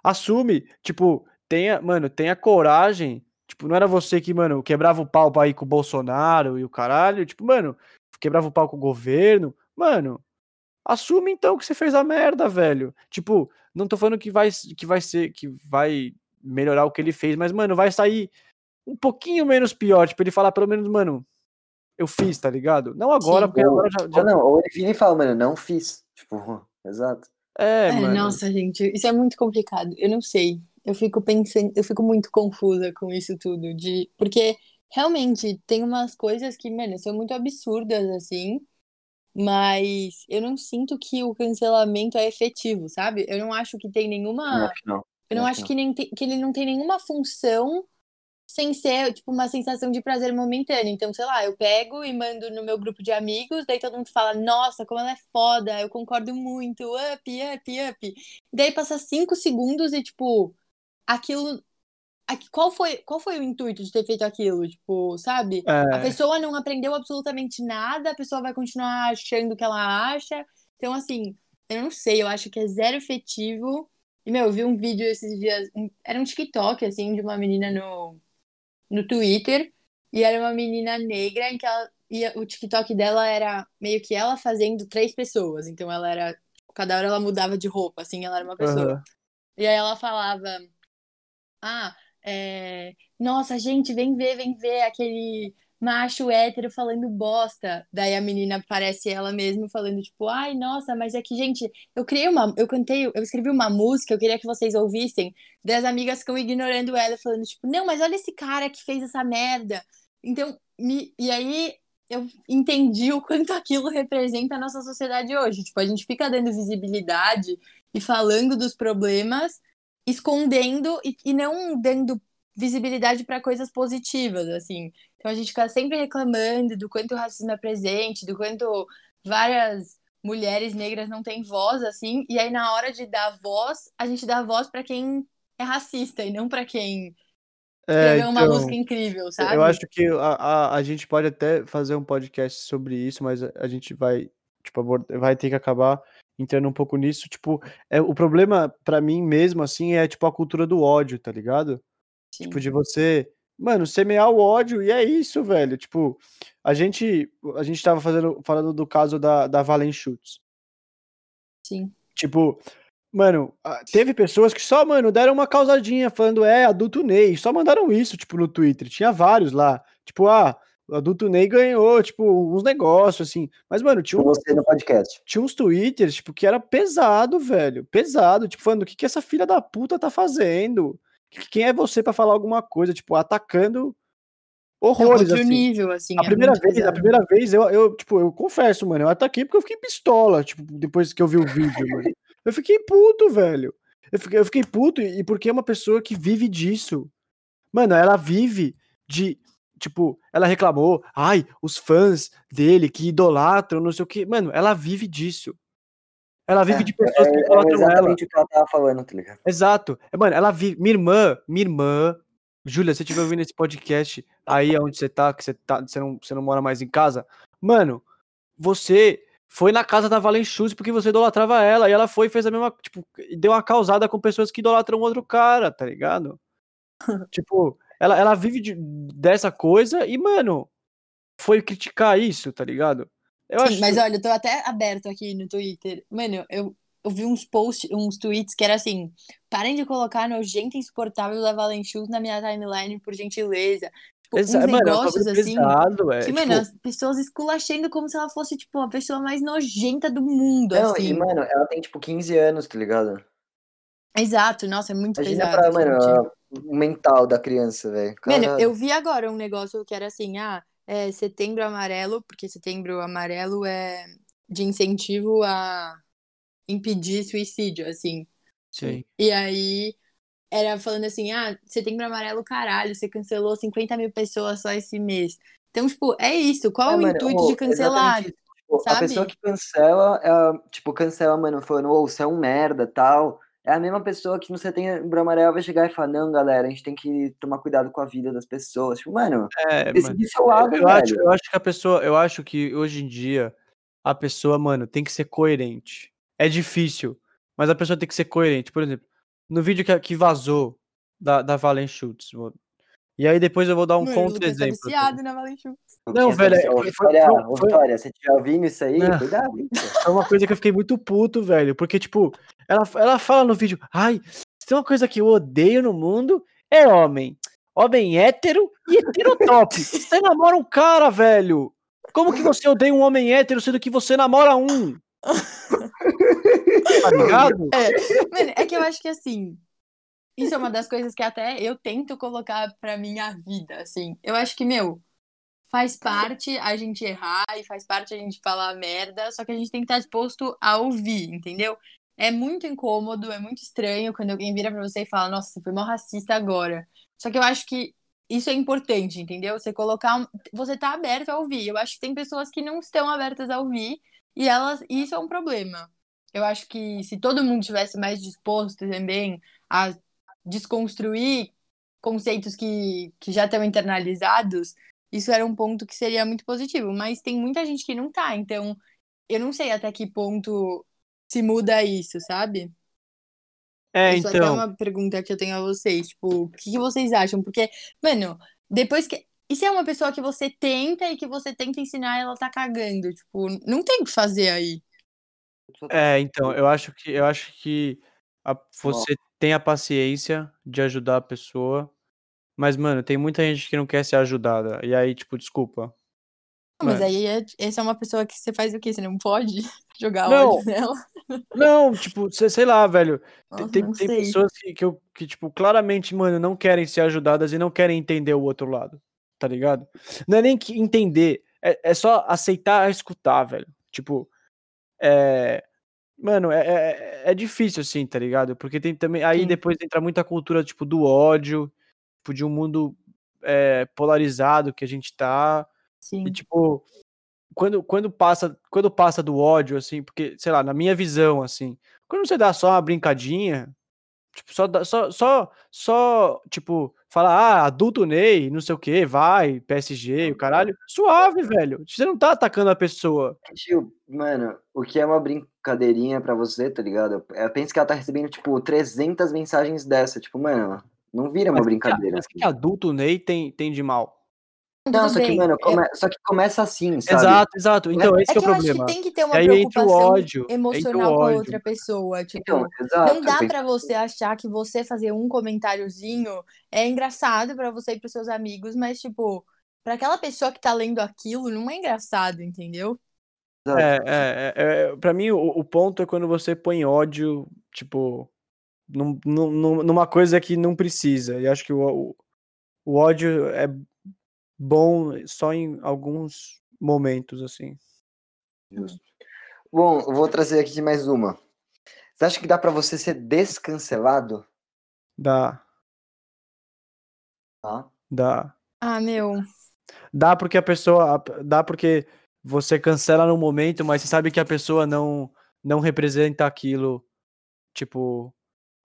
Assume, tipo, tenha, mano, tenha coragem. Tipo, não era você que, mano, quebrava o pau pra ir com o Bolsonaro e o caralho. Tipo, mano, quebrava o pau com o governo. Mano, assume então que você fez a merda, velho. Tipo, não tô falando que vai, que vai ser, que vai melhorar o que ele fez, mas, mano, vai sair um pouquinho menos pior. Tipo, ele falar pelo menos, mano, eu fiz, tá ligado? Não agora, Sim, porque ou, agora já, já. Ou não, ou ele vira e fala, mano, não fiz. Tipo, (laughs) exato. É, é, mano. Nossa, gente, isso é muito complicado. Eu não sei. Eu fico pensando, eu fico muito confusa com isso tudo. de Porque realmente tem umas coisas que, mano, são muito absurdas, assim. Mas eu não sinto que o cancelamento é efetivo, sabe? Eu não acho que tem nenhuma. Não, não. Eu não acho, acho que, nem tem, que ele não tem nenhuma função sem ser, tipo, uma sensação de prazer momentâneo. Então, sei lá, eu pego e mando no meu grupo de amigos, daí todo mundo fala, nossa, como ela é foda, eu concordo muito, up, up, up. Daí passa cinco segundos e, tipo, aquilo qual foi, qual foi o intuito de ter feito aquilo? Tipo, sabe? É... A pessoa não aprendeu absolutamente nada, a pessoa vai continuar achando o que ela acha. Então, assim, eu não sei, eu acho que é zero efetivo. E, meu, eu vi um vídeo esses dias, era um TikTok, assim, de uma menina no, no Twitter, e era uma menina negra em que ela ia, o TikTok dela era meio que ela fazendo três pessoas. Então, ela era, cada hora ela mudava de roupa, assim, ela era uma pessoa. Uhum. E aí ela falava, ah, é, Nossa, gente, vem ver, vem ver aquele macho hétero falando bosta. Daí a menina parece ela mesma falando, tipo, ai, nossa, mas é que, gente, eu criei uma. Eu cantei, eu escrevi uma música, eu queria que vocês ouvissem. Daí as amigas ficam ignorando ela, falando, tipo, não, mas olha esse cara que fez essa merda. Então, me, e aí eu entendi o quanto (laughs) aquilo representa a nossa sociedade hoje. Tipo, a gente fica dando visibilidade e falando dos problemas, escondendo e, e não dando visibilidade para coisas positivas, assim. Então a gente fica sempre reclamando do quanto o racismo é presente, do quanto várias mulheres negras não têm voz, assim, e aí na hora de dar voz, a gente dá voz para quem é racista e não para quem é, escreveu uma então, música incrível, sabe? Eu acho que a, a, a, gente pode até fazer um podcast sobre isso, mas a, a gente vai, tipo, vai ter que acabar entrando um pouco nisso, tipo, é, o problema para mim mesmo, assim, é, tipo, a cultura do ódio, tá ligado? Sim. Tipo, de você, mano, semear o ódio, e é isso, velho, tipo, a gente, a gente tava fazendo, falando do caso da, da Valen Schutz. Sim. Tipo, mano, teve pessoas que só, mano, deram uma causadinha falando, é, adulto Ney, só mandaram isso, tipo, no Twitter, tinha vários lá, tipo, ah, adulto Ney ganhou, tipo, uns negócios, assim. Mas, mano, tinha um, você no podcast. Tinha uns twitters, tipo, que era pesado, velho. Pesado. Tipo, falando, o que, que essa filha da puta tá fazendo? Quem é você para falar alguma coisa? Tipo, atacando horrores, é outro assim. nível, assim. A é primeira vez, pesado. a primeira vez, eu, eu, tipo, eu confesso, mano, eu ataquei porque eu fiquei pistola, tipo, depois que eu vi o vídeo, mano. Eu fiquei puto, velho. Eu fiquei, eu fiquei puto e porque é uma pessoa que vive disso. Mano, ela vive de tipo, ela reclamou, ai, os fãs dele que idolatram, não sei o que. Mano, ela vive disso. Ela vive é, de pessoas é, que é idolatram é exatamente ela. o que ela tava falando, tá ligado? Exato. É, mano, ela vive. Minha irmã, minha irmã, Júlia, se você estiver ouvindo esse podcast aí onde você tá, que você tá, você não, você não mora mais em casa, mano, você foi na casa da Valenchus porque você idolatrava ela, e ela foi e fez a mesma, tipo, deu uma causada com pessoas que idolatram outro cara, tá ligado? (laughs) tipo, ela, ela vive de, dessa coisa e, mano, foi criticar isso, tá ligado? Eu Sim, acho... mas olha, eu tô até aberto aqui no Twitter. Mano, eu, eu vi uns posts, uns tweets que era assim: parem de colocar nojenta e insuportável da Valenchus na minha timeline, por gentileza. Tipo, uns mano, é negócios assim. Pesado, é. Que, tipo... mano, as pessoas esculachando como se ela fosse, tipo, a pessoa mais nojenta do mundo. Não, assim. e, mano, ela tem, tipo, 15 anos, tá ligado? Exato, nossa, é muito Imagina pesado. pra, mano, o mental da criança, velho. Mano, eu vi agora um negócio que era assim, ah, é setembro amarelo, porque setembro amarelo é de incentivo a impedir suicídio, assim. Sim. E aí era falando assim, ah, setembro amarelo, caralho, você cancelou 50 mil pessoas só esse mês. Então, tipo, é isso. Qual É, o mano, intuito de cancelar? Tipo, a pessoa que cancela, é, tipo, cancela, mano, falando, ô, você é um merda, tal. É a mesma pessoa que no setembro amarelo vai chegar e falar, não, galera, a gente tem que tomar cuidado com a vida das pessoas. Tipo, mano, É, mano. seu lado, Eu acho, velho. eu acho que a pessoa, eu acho que hoje em dia a pessoa, mano, tem que ser coerente. É difícil, mas a pessoa tem que ser coerente. Por exemplo, no vídeo que, que vazou da, da Valen Schultz. E aí depois eu vou dar um tá contra-exemplo. aqui. viciado na Valentim. Não, velho, é- foi- Vitória, foi- foi- Vitória, se estiver ouvindo isso aí, Não. cuidado, hein? É uma coisa que eu fiquei muito puto, velho. Porque, tipo, ela, ela fala no vídeo, ai, se tem uma coisa que eu odeio no mundo, é homem. Homem hétero e heterotop. Você namora um cara, velho. Como que você odeia um homem hétero, sendo que você namora um? (laughs) Tá ligado? Mano, é que eu acho que assim, isso é uma das coisas que até eu tento colocar pra minha vida, assim. Eu acho que, meu, faz parte a gente errar e faz parte a gente falar merda, só que a gente tem que estar disposto a ouvir, entendeu? É muito incômodo, é muito estranho quando alguém vira pra você e fala, nossa, você foi mal racista agora. Só que eu acho que isso é importante, entendeu? Você colocar. um- Você tá aberto a ouvir. Eu acho que tem pessoas que não estão abertas a ouvir e elas. isso é um problema. Eu acho que se todo mundo tivesse mais disposto também a desconstruir conceitos que, que já estão internalizados, isso era um ponto que seria muito positivo. Mas tem muita gente que não tá, então eu não sei até que ponto se muda isso, sabe? É, Isso até é então. uma pergunta que eu tenho a vocês. Tipo, o que, que vocês acham? Porque, mano, depois que. E se é uma pessoa que você tenta e que você tenta ensinar e ela tá cagando? Tipo, não tem o que fazer aí. É, então, eu acho que eu acho que a- você tem a paciência de ajudar a pessoa, mas, mano, tem muita gente que não quer ser ajudada. E aí, tipo, desculpa. Não, mas aí é, essa é uma pessoa que você faz o quê? Você não pode (laughs) jogar Não. ódio nela? Não, tipo, sei, sei lá, velho. Tem, Nossa, tem, tem pessoas que, que, eu, que, tipo, claramente, mano, não querem ser ajudadas e não querem entender o outro lado, tá ligado? Não é nem que entender, é, é só aceitar escutar, velho. Tipo, é. Mano, é, é, é difícil assim, tá ligado? Porque tem também. Aí Sim. depois entra muita cultura, tipo, do ódio, tipo, de um mundo é, polarizado que a gente tá. Sim. E, tipo, quando, quando, passa, quando passa do ódio, assim, porque, sei lá, na minha visão, assim, quando você dá só uma brincadinha, tipo, só, dá- só, só, só tipo, fala, ah, adulto Ney, não sei o que, vai, PSG, o caralho, suave, velho. Você não tá atacando a pessoa. Tio, mano, o que é uma brincadeirinha pra você, tá ligado? Eu penso que ela tá recebendo, tipo, 300 mensagens dessa. Tipo, mano, não vira uma Mas o que que brincadeira. Mas o que que adulto Ney tem, tem de mal? Não, Tudo só que, mano, é- come- só que começa assim, sabe? Exato, exato. Então, esse É que que é eu o acho que problema. tem que ter uma aí entra o preocupação ódio, emocional com outra pessoa. Tipo, Então, exato. não dá pra você achar que você fazer um comentáriozinho é engraçado pra você e pros seus amigos, mas, tipo, pra aquela pessoa que tá lendo aquilo, não é engraçado, entendeu? exato. É, é, é, é, pra mim, o, o ponto é quando você põe ódio, tipo, num, num- num- numa coisa que não precisa. E acho que o, o, o ódio é bom só em alguns momentos, assim. Justo. Bom, eu vou trazer aqui mais uma. Você acha que dá pra você ser descancelado? Dá, dá. Ah, meu. Dá porque a pessoa. Dá porque você cancela no momento, mas você sabe que a pessoa não, não representa aquilo. Tipo.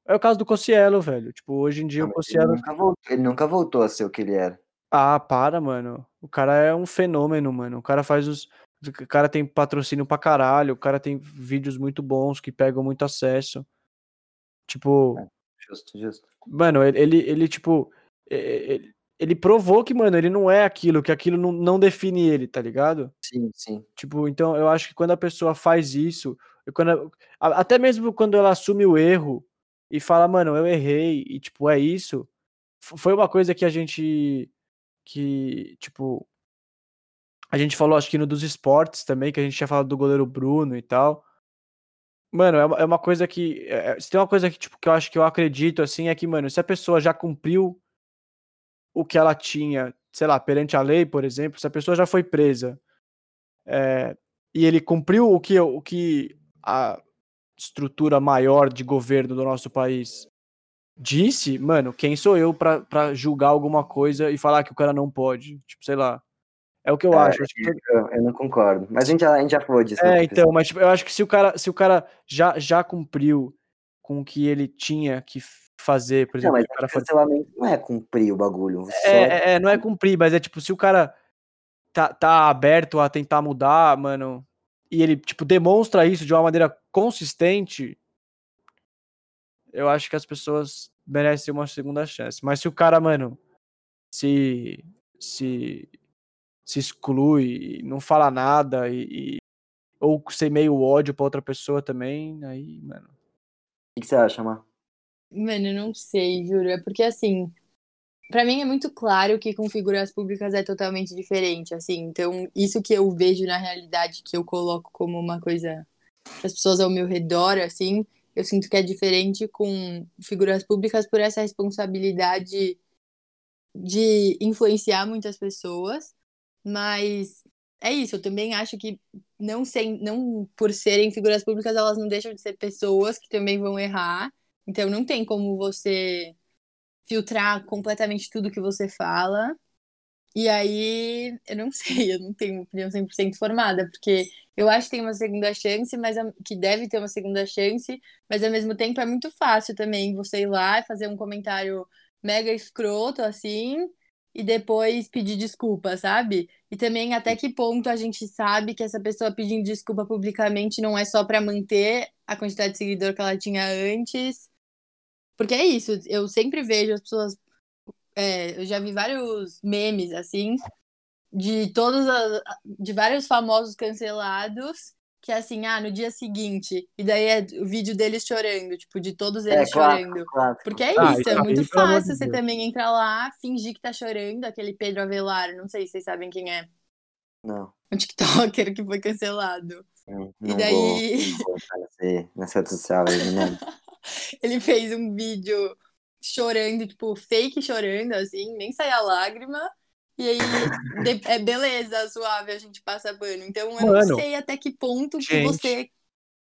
É o caso do Cossielo, velho. Tipo, hoje em dia Não, o mas ele, Cossielo. nunca voltou, ele nunca voltou a ser o que ele era. Ah, para, mano. O cara é um fenômeno, mano. O cara faz os. O cara tem patrocínio pra caralho. O cara tem vídeos muito bons que pegam muito acesso. Tipo, Justo, justo. mano, ele, ele, ele, tipo. Ele, ele provou que, mano, ele não é aquilo, que aquilo não, não define ele, tá ligado? Sim, sim. Tipo, então eu acho que quando a pessoa faz isso, quando a- até mesmo quando ela assume o erro e fala, mano, eu errei, e tipo, é isso, foi uma coisa que a gente, que, tipo, a gente falou, acho que no dos esportes também, que a gente tinha falado do goleiro Bruno e tal, Mano, é uma, é uma coisa que. É, é, se tem uma coisa que, tipo, que eu acho que eu acredito, assim, é que, mano, se a pessoa já cumpriu o que ela tinha, sei lá, perante a lei, por exemplo, se a pessoa já foi presa é, e ele cumpriu o que, o que a estrutura maior de governo do nosso país disse, mano, quem sou eu para julgar alguma coisa e falar que o cara não pode? Tipo, sei lá. É o que eu é, acho. eu, eu, não concordo. Mas a gente já, a gente já falou disso. É, então, mas tipo, eu acho que se o cara, se o cara já, já cumpriu com o que ele tinha que fazer, por exemplo. Não, mas o cara cancelamento não é cumprir o bagulho. É, é, é, não é cumprir, mas é tipo, se o cara tá, tá aberto a tentar mudar, mano, e ele, tipo, demonstra isso de uma maneira consistente, eu acho que as pessoas merecem uma segunda chance. Mas se o cara, mano, se. se se exclui, não fala nada e, e ou ser meio ódio para outra pessoa também, aí, mano. O que você acha, Mar? Mano, eu não sei, juro. É porque assim, para mim é muito claro que com figuras públicas é totalmente diferente, assim. Então, isso que eu vejo na realidade, que eu coloco como uma coisa as pessoas ao meu redor, assim, eu sinto que é diferente com figuras públicas por essa responsabilidade de influenciar muitas pessoas mas é isso, eu também acho que não, sem, não por serem figuras públicas, elas não deixam de ser pessoas que também vão errar. Então não tem como você filtrar completamente tudo que você fala. E aí, eu não (laughs) sei, eu não tenho opinião 100% formada, porque eu acho que tem uma segunda chance, mas que deve ter uma segunda chance, mas ao mesmo tempo é muito fácil também você ir lá e fazer um comentário mega escroto assim, e depois pedir desculpa, sabe? E também até que ponto a gente sabe que essa pessoa pedindo desculpa publicamente não é só para manter a quantidade de seguidor que ela tinha antes. Porque é isso, eu sempre vejo as pessoas. É, eu já vi vários memes assim, de todos as, de vários famosos cancelados que é assim, ah, no dia seguinte, e daí é o vídeo deles chorando, tipo, de todos eles é, chorando. Claro. Porque é ah, isso, é muito fácil você também entrar lá, fingir que tá chorando, aquele Pedro Avelar, não sei se vocês sabem quem é. Não. Um TikToker que foi cancelado. Hum, e daí. Vou, vou nessa rede social né? (laughs) (laughs) ele fez um vídeo chorando, tipo, fake chorando, assim, nem saía lágrima. E aí, (laughs) é beleza, suave, a gente passa pano. Então, eu Mano, não sei até que ponto gente. que você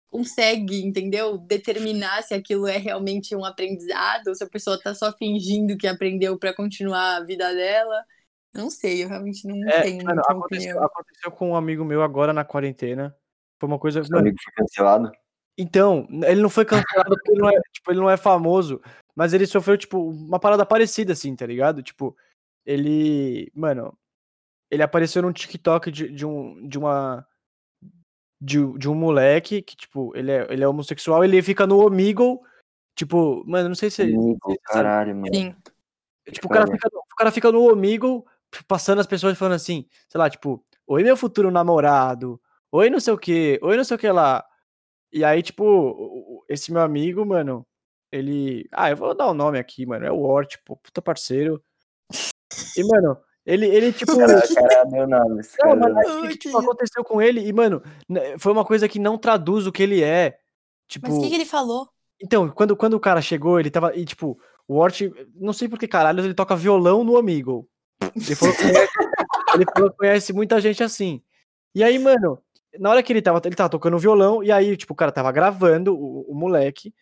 consegue, entendeu? Determinar se aquilo é realmente um aprendizado, ou se a pessoa tá só fingindo que aprendeu para continuar a vida dela. Não sei, eu realmente não é, tenho mano, aconteceu, aconteceu, com um amigo meu agora na quarentena. Foi uma coisa. Seu amigo foi cancelado? Então, ele não foi cancelado porque ele não, é, (laughs) tipo, ele não é famoso, mas ele sofreu, tipo, uma parada parecida, assim, tá ligado? Tipo, ele, mano, ele apareceu num TikTok de, de um de uma de, de um moleque que tipo, ele é, ele é homossexual, ele fica no Omegle, tipo, mano, não sei se Omegle, caralho, mano. Sim. Tipo, o cara, fica, o cara fica no Omegle passando as pessoas falando assim, sei lá, tipo, oi meu futuro namorado, oi não sei o que, oi não sei o que lá. E aí, tipo, esse meu amigo, mano, ele. Ah, eu vou dar o um nome aqui, mano. É o Ort, pô, puta parceiro. E, mano, ele, ele (laughs) tipo. Cara, cara, meu nome. Não, mas que, tipo, aconteceu com ele, e, mano, foi uma coisa que não traduz o que ele é. Tipo... Mas o que, que ele falou? Então, quando, quando o cara chegou, ele tava. E, tipo, o Ort, não sei por que caralho, ele toca violão no Amigo. Ele falou, que conhece, (laughs) ele falou que conhece muita gente assim. E aí, mano, na hora que ele tava, ele tava tocando violão, e aí, tipo, o cara tava gravando, o, o moleque.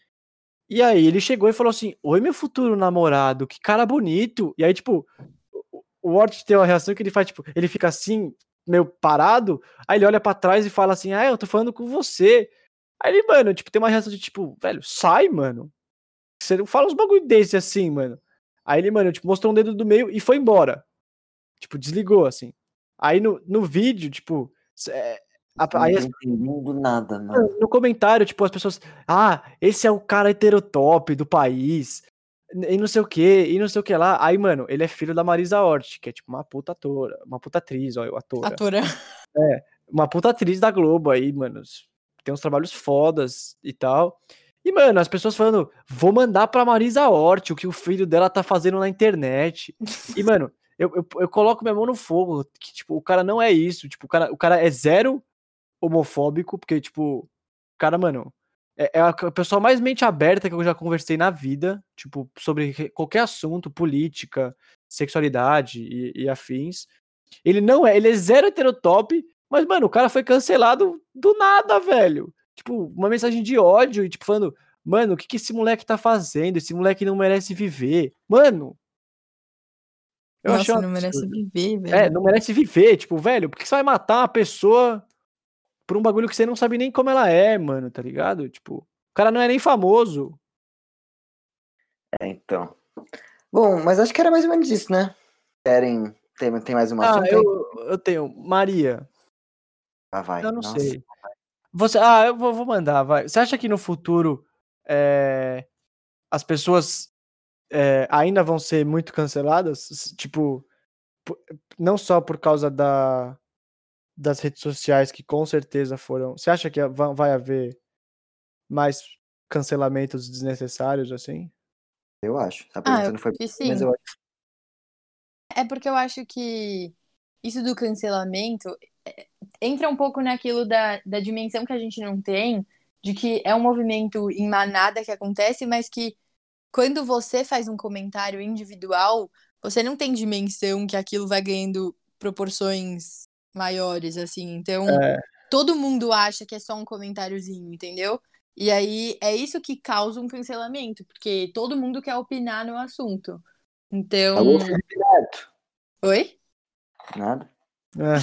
E aí ele chegou e falou assim: Oi, meu futuro namorado, que cara bonito. E aí, tipo, o Ward tem uma reação que ele faz, tipo, ele fica assim, meio parado, aí ele olha para trás e fala assim, ah, eu tô falando com você. Aí ele, mano, tipo, tem uma reação de tipo, velho, sai, mano. Você fala uns bagulho desse assim, mano. Aí ele, mano, tipo, mostrou um dedo do meio e foi embora. Tipo, desligou, assim. Aí no, no vídeo, tipo, a, aí as, nada, mano. No comentário, tipo, as pessoas, ah, esse é o cara heterotop do país e não sei o que, e não sei o que lá. Aí, mano, ele é filho da Marisa Hort, que é tipo uma puta atora, uma puta atriz, ó, atora. Atora. É, uma puta atriz da Globo aí, mano. Tem uns trabalhos fodas e tal. E, mano, as pessoas falando, vou mandar pra Marisa Hort o que o filho dela tá fazendo na internet. (laughs) E, mano, eu, eu, eu, coloco minha mão no fogo, que, tipo, o cara não é isso. Tipo, o cara, o cara é zero homofóbico, porque, tipo, cara, mano, é, é a pessoa mais mente aberta que eu já conversei na vida, tipo, sobre qualquer assunto, política, sexualidade e, e afins. Ele não é, ele é zero heterotop, mas, mano, o cara foi cancelado do nada, velho. Tipo, uma mensagem de ódio e, tipo, falando, mano, o que, que esse moleque tá fazendo? Esse moleque não merece viver. Mano. Eu Nossa, não merece viver, velho. É, não merece viver. Tipo, velho, por que você vai matar uma pessoa por um bagulho que você não sabe nem como ela é, mano, tá ligado? Tipo, o cara não é nem famoso. É, então. Bom, mas acho que era mais ou menos isso, né? Querem. Tem, tem mais uma ah, eu, eu tenho. Maria. Ah, vai. Eu não Nossa. sei. Você, ah, eu vou, vou mandar, vai. Você acha que no futuro é, as pessoas é, ainda vão ser muito canceladas? Tipo, não só por causa da, das redes sociais que com certeza foram. Você acha que vai haver mais cancelamentos desnecessários assim? Eu acho. A pergunta ah, não foi sim. mas eu acho. É porque eu acho que isso do cancelamento é, entra um pouco naquilo da, da dimensão que a gente não tem, de que é um movimento em manada que acontece, mas que quando você faz um comentário individual, você não tem dimensão que aquilo vai ganhando proporções maiores, assim. Então, é. todo mundo acha que é só um comentáriozinho, entendeu? E aí é isso que causa um cancelamento, porque todo mundo quer opinar no assunto. Então. Alô, Felipe Neto. Oi? Nada. É.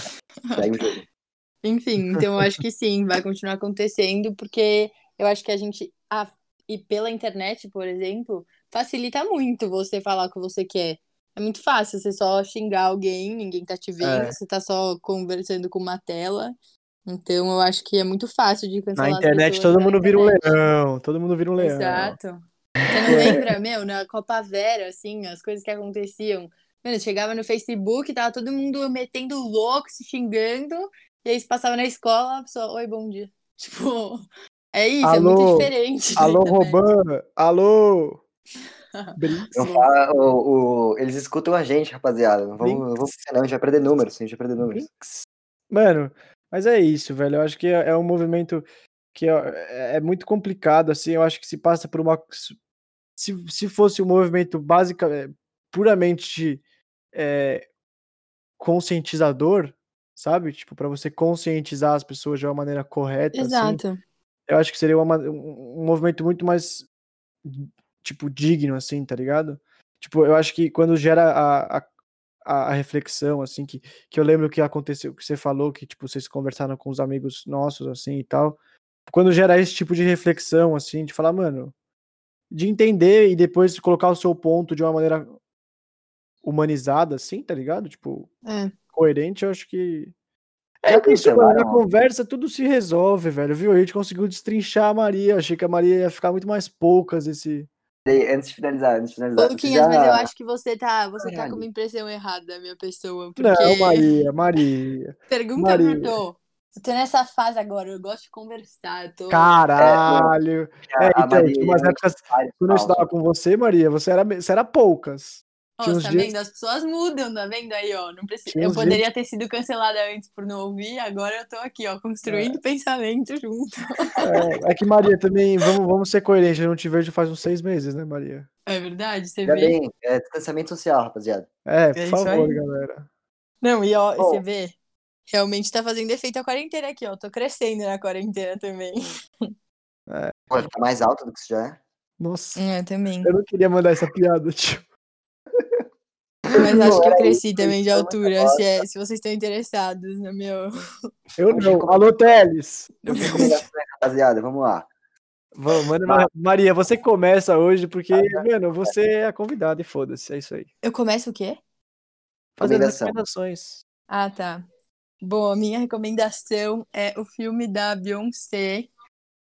Enfim, então eu acho que sim, vai continuar acontecendo, porque eu acho que a gente. A, e pela internet, por exemplo, facilita muito você falar o que você quer. É muito fácil, você só xingar alguém, ninguém tá te vendo, é. você tá só conversando com uma tela. Então eu acho que é muito fácil de cancelar Na internet todo mundo vira um leão, todo mundo vira um leão. Exato. Você não (laughs) lembra, meu, na Copa Vera, assim, as coisas que aconteciam. Mano, chegava no Facebook, tava todo mundo metendo louco, se xingando, e aí você passava na escola, a pessoa, oi, bom dia. (laughs) Tipo, é isso, alô, é muito diferente. Alô, (laughs) Robana, alô, Falo, o, o, eles escutam a gente, rapaziada. Não vamos, não vamos não, a gente vai perder números, a gente vai perder números. Mano, mas é isso, velho. Eu acho que é, é um movimento que é, é, muito complicado, assim. Eu acho que se passa por uma. Se, se fosse um movimento básico, é, puramente é, conscientizador, sabe? Tipo, para você conscientizar as pessoas de uma maneira correta. Assim, Exato. Assim, eu acho que seria uma, um, um movimento muito mais tipo, digno, assim, tá ligado? Tipo, eu acho que quando gera a, a, a, reflexão, assim, que, que eu lembro que aconteceu, que você falou, que, tipo, vocês conversaram com os amigos nossos, assim, e tal. Quando gera esse tipo de reflexão, assim, de falar, mano, de entender e depois colocar o seu ponto de uma maneira humanizada, assim, tá ligado? Tipo, é. coerente, eu acho que. É, é isso, mano, na conversa tudo se resolve, velho, viu? A gente conseguiu destrinchar a Maria, achei que a Maria ia ficar muito mais poucas esse antes de finalizar, antes de finalizar. Luquinhas, já... mas eu acho que você tá, você tá com uma impressão errada da minha pessoa. Porque... Não, Maria, Maria. Pergunta Maria. pro Eu tô nessa fase agora, eu gosto de conversar. Tô... Caralho! É, é, então, Maria, umas épocas, quando eu estudava com você, Maria, você era, você era poucas. Nossa, tá dias... vendo? As pessoas mudam, tá vendo aí, ó? Não precisa... Eu poderia dias... ter sido cancelada antes por não ouvir, agora eu tô aqui, ó, construindo é. pensamento junto. É, é, que Maria também, vamos, vamos ser coerentes, eu não te vejo faz uns seis meses, né, Maria? É verdade, você Já vê. Bem, é distanciamento social, rapaziada. É, por é favor, galera. Não, e ó, você vê, realmente tá fazendo efeito a quarentena aqui, ó. Tô crescendo na quarentena também. É. Pô, tá mais alto do que você já é. Nossa. É, também. Eu não queria mandar essa piada, tio. Mas acho que eu cresci também de altura, se, é, se vocês estão interessados no meu. Eu não. Alô, Teles! Rapaziada, vamos lá. Vamos, mano, Maria, você começa hoje porque, mano, você é a convidada e foda-se, é isso aí. Eu começo o quê? Fazendo recomendações. Ah, tá. Bom, a minha recomendação é o filme da Beyoncé,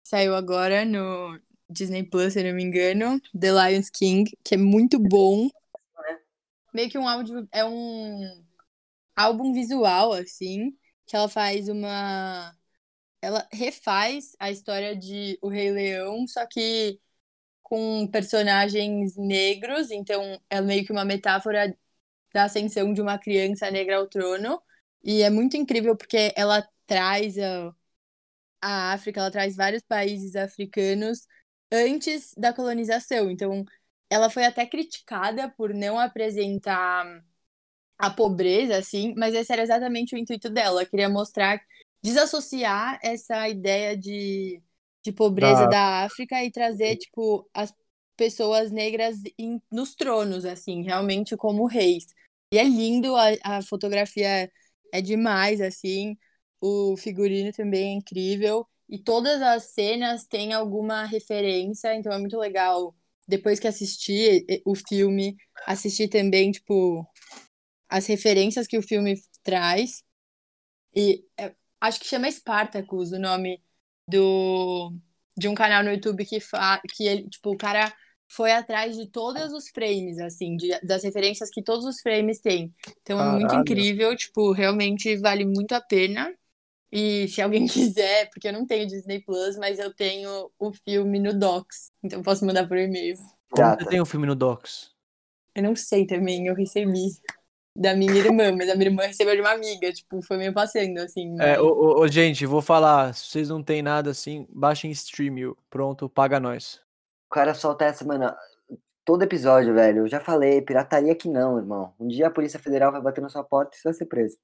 saiu agora no Disney Plus, se não me engano, The Lion King, que é muito bom meio que um áudio. É um álbum visual, assim, que ela faz uma. Ela refaz a história de O Rei Leão, só que com personagens negros, então é meio que uma metáfora da ascensão de uma criança negra ao trono. E é muito incrível porque ela traz a, a África, ela traz vários países africanos antes da colonização. Então, ela foi até criticada por não apresentar a pobreza, assim, mas esse era exatamente o intuito dela. Ela queria mostrar, desassociar essa ideia de, de pobreza da... da África e trazer, tipo, as pessoas negras em, nos tronos, assim, realmente como reis. E é lindo, a, a fotografia é demais, assim, o figurino também é incrível. E todas as cenas têm alguma referência, então é muito legal. Depois que assistir o filme, assistir também, tipo, as referências que o filme traz. E é, acho que chama Spartacus o nome do de um canal no YouTube que fa, que ele, tipo, o cara foi atrás de todos os frames, assim, de, das referências que todos os frames têm. Então Caralho. é muito incrível, tipo, realmente vale muito a pena. E se alguém (laughs) quiser, porque eu não tenho Disney Plus, mas eu tenho o filme no Docs. Então posso mandar por e-mail. Como você tem o filme no Docs? Eu não sei também, eu recebi da minha irmã, mas a minha irmã recebeu de uma amiga, tipo, foi meio passando, assim. Mas... É, ô, ô, gente, vou falar, se vocês não tem nada assim, baixem Streamio, pronto, paga nós. O cara solta essa, mano, todo episódio, velho, eu já falei, pirataria que não, irmão. Um dia a Polícia Federal vai bater na sua porta e você vai ser preso.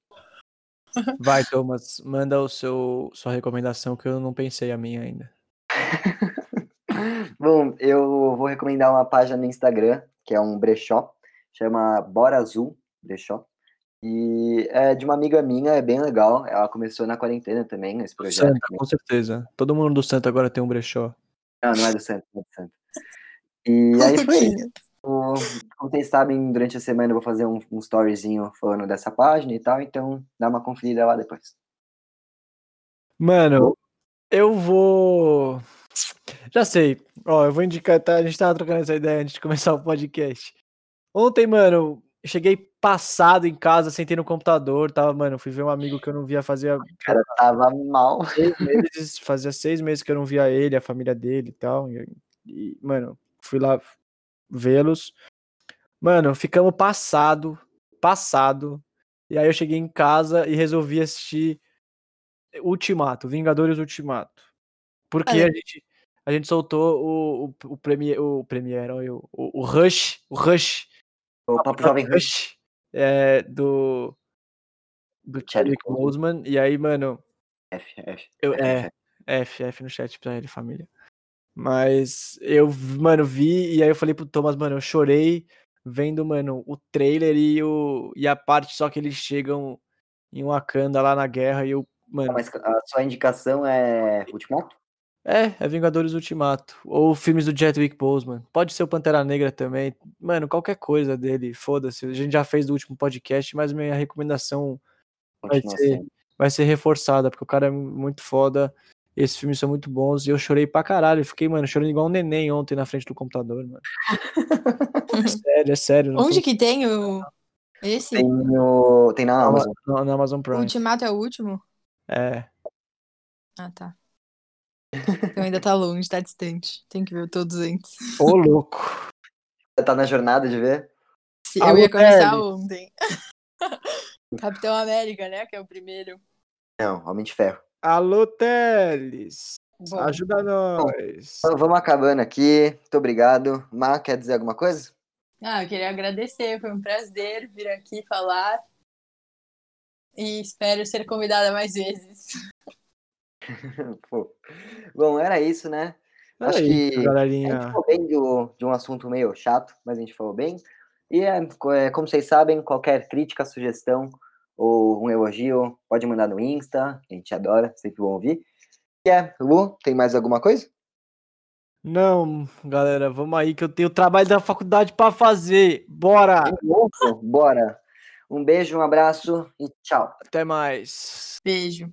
Vai, Thomas, manda o seu sua recomendação que eu não pensei a minha ainda. (laughs) Bom, eu vou recomendar uma página no Instagram, que é um brechó, chama Bora Azul Brechó. E é de uma amiga minha, é bem legal. Ela começou na quarentena também, esse projeto. Santa, com certeza. Todo mundo do Santa agora tem um brechó. Não, não é do Santa, não é do Santa. E aí foi isso. Como vocês sabem, durante a semana eu vou fazer um, um storyzinho falando dessa página e tal, então dá uma conferida lá depois. Mano, eu vou. Já sei. Ó, eu vou indicar, tá? A gente tava trocando essa ideia antes de começar o podcast. Ontem, mano, eu cheguei passado em casa, sentei no computador, tava, mano, fui ver um amigo que eu não via fazia. O cara tava mal. Seis meses, fazia seis meses que eu não via ele, a família dele e tal. E, e mano, fui lá vê-los. Mano, ficamos passado, passado. E aí eu cheguei em casa e resolvi assistir Ultimato, Vingadores Ultimato. Porque a gente a gente soltou o, o, o Premiere, o Premiere, o, o, Rush, o Rush. O Papo Jovem Rush. É, do do Chadwick Boseman. E aí, mano. F, F. Eu, F, é, F, F no chat pra ele, família. Mas eu, mano, vi e aí eu falei pro Thomas, mano, eu chorei vendo, mano, o trailer e, o, e a parte só que eles chegam em Wakanda lá na guerra e eu, mano. Mas a sua indicação é Ultimato? É, é Vingadores Ultimato. Ou filmes do Chadwick Boseman. Pode ser o Pantera Negra também. Mano, qualquer coisa dele, foda-se. A gente já fez do último podcast, mas minha recomendação vai ser, vai ser reforçada, porque o cara é muito foda. Esses filmes são muito bons e eu chorei pra caralho. Eu fiquei, mano, chorando igual um neném ontem na frente do computador, mano. é (laughs) sério, é sério. Onde tô... que tem o. Esse? Tem, no... tem na Amazon. Na, na Amazon Prime. O Ultimato é o último? É. Ah, tá. Então ainda tá longe, tá distante. Tem que ver todos antes. Ô, louco. Tá na jornada de ver? Sim, eu ia começar ontem. (laughs) Capitão América, né? Que é o primeiro. Não, Homem de Ferro. Alô, Teles! Bom. Ajuda nós! Bom, vamos acabando aqui. Muito obrigado. Má, quer dizer alguma coisa? Ah, eu queria agradecer. Foi um prazer vir aqui falar. E espero ser convidada mais vezes. (laughs) Bom, era isso, né? Era Acho isso, que galerinha. a gente falou bem do, de um assunto meio chato, mas a gente falou bem. E é, é como vocês sabem, qualquer crítica, sugestão, ou um elogio, pode mandar no Insta, a gente adora, sempre bom ouvir. E é, Lu, tem mais alguma coisa? Não, galera, vamos aí que eu tenho trabalho da faculdade para fazer. Bora! Bora! Um beijo, um abraço e tchau. Até mais. Beijo.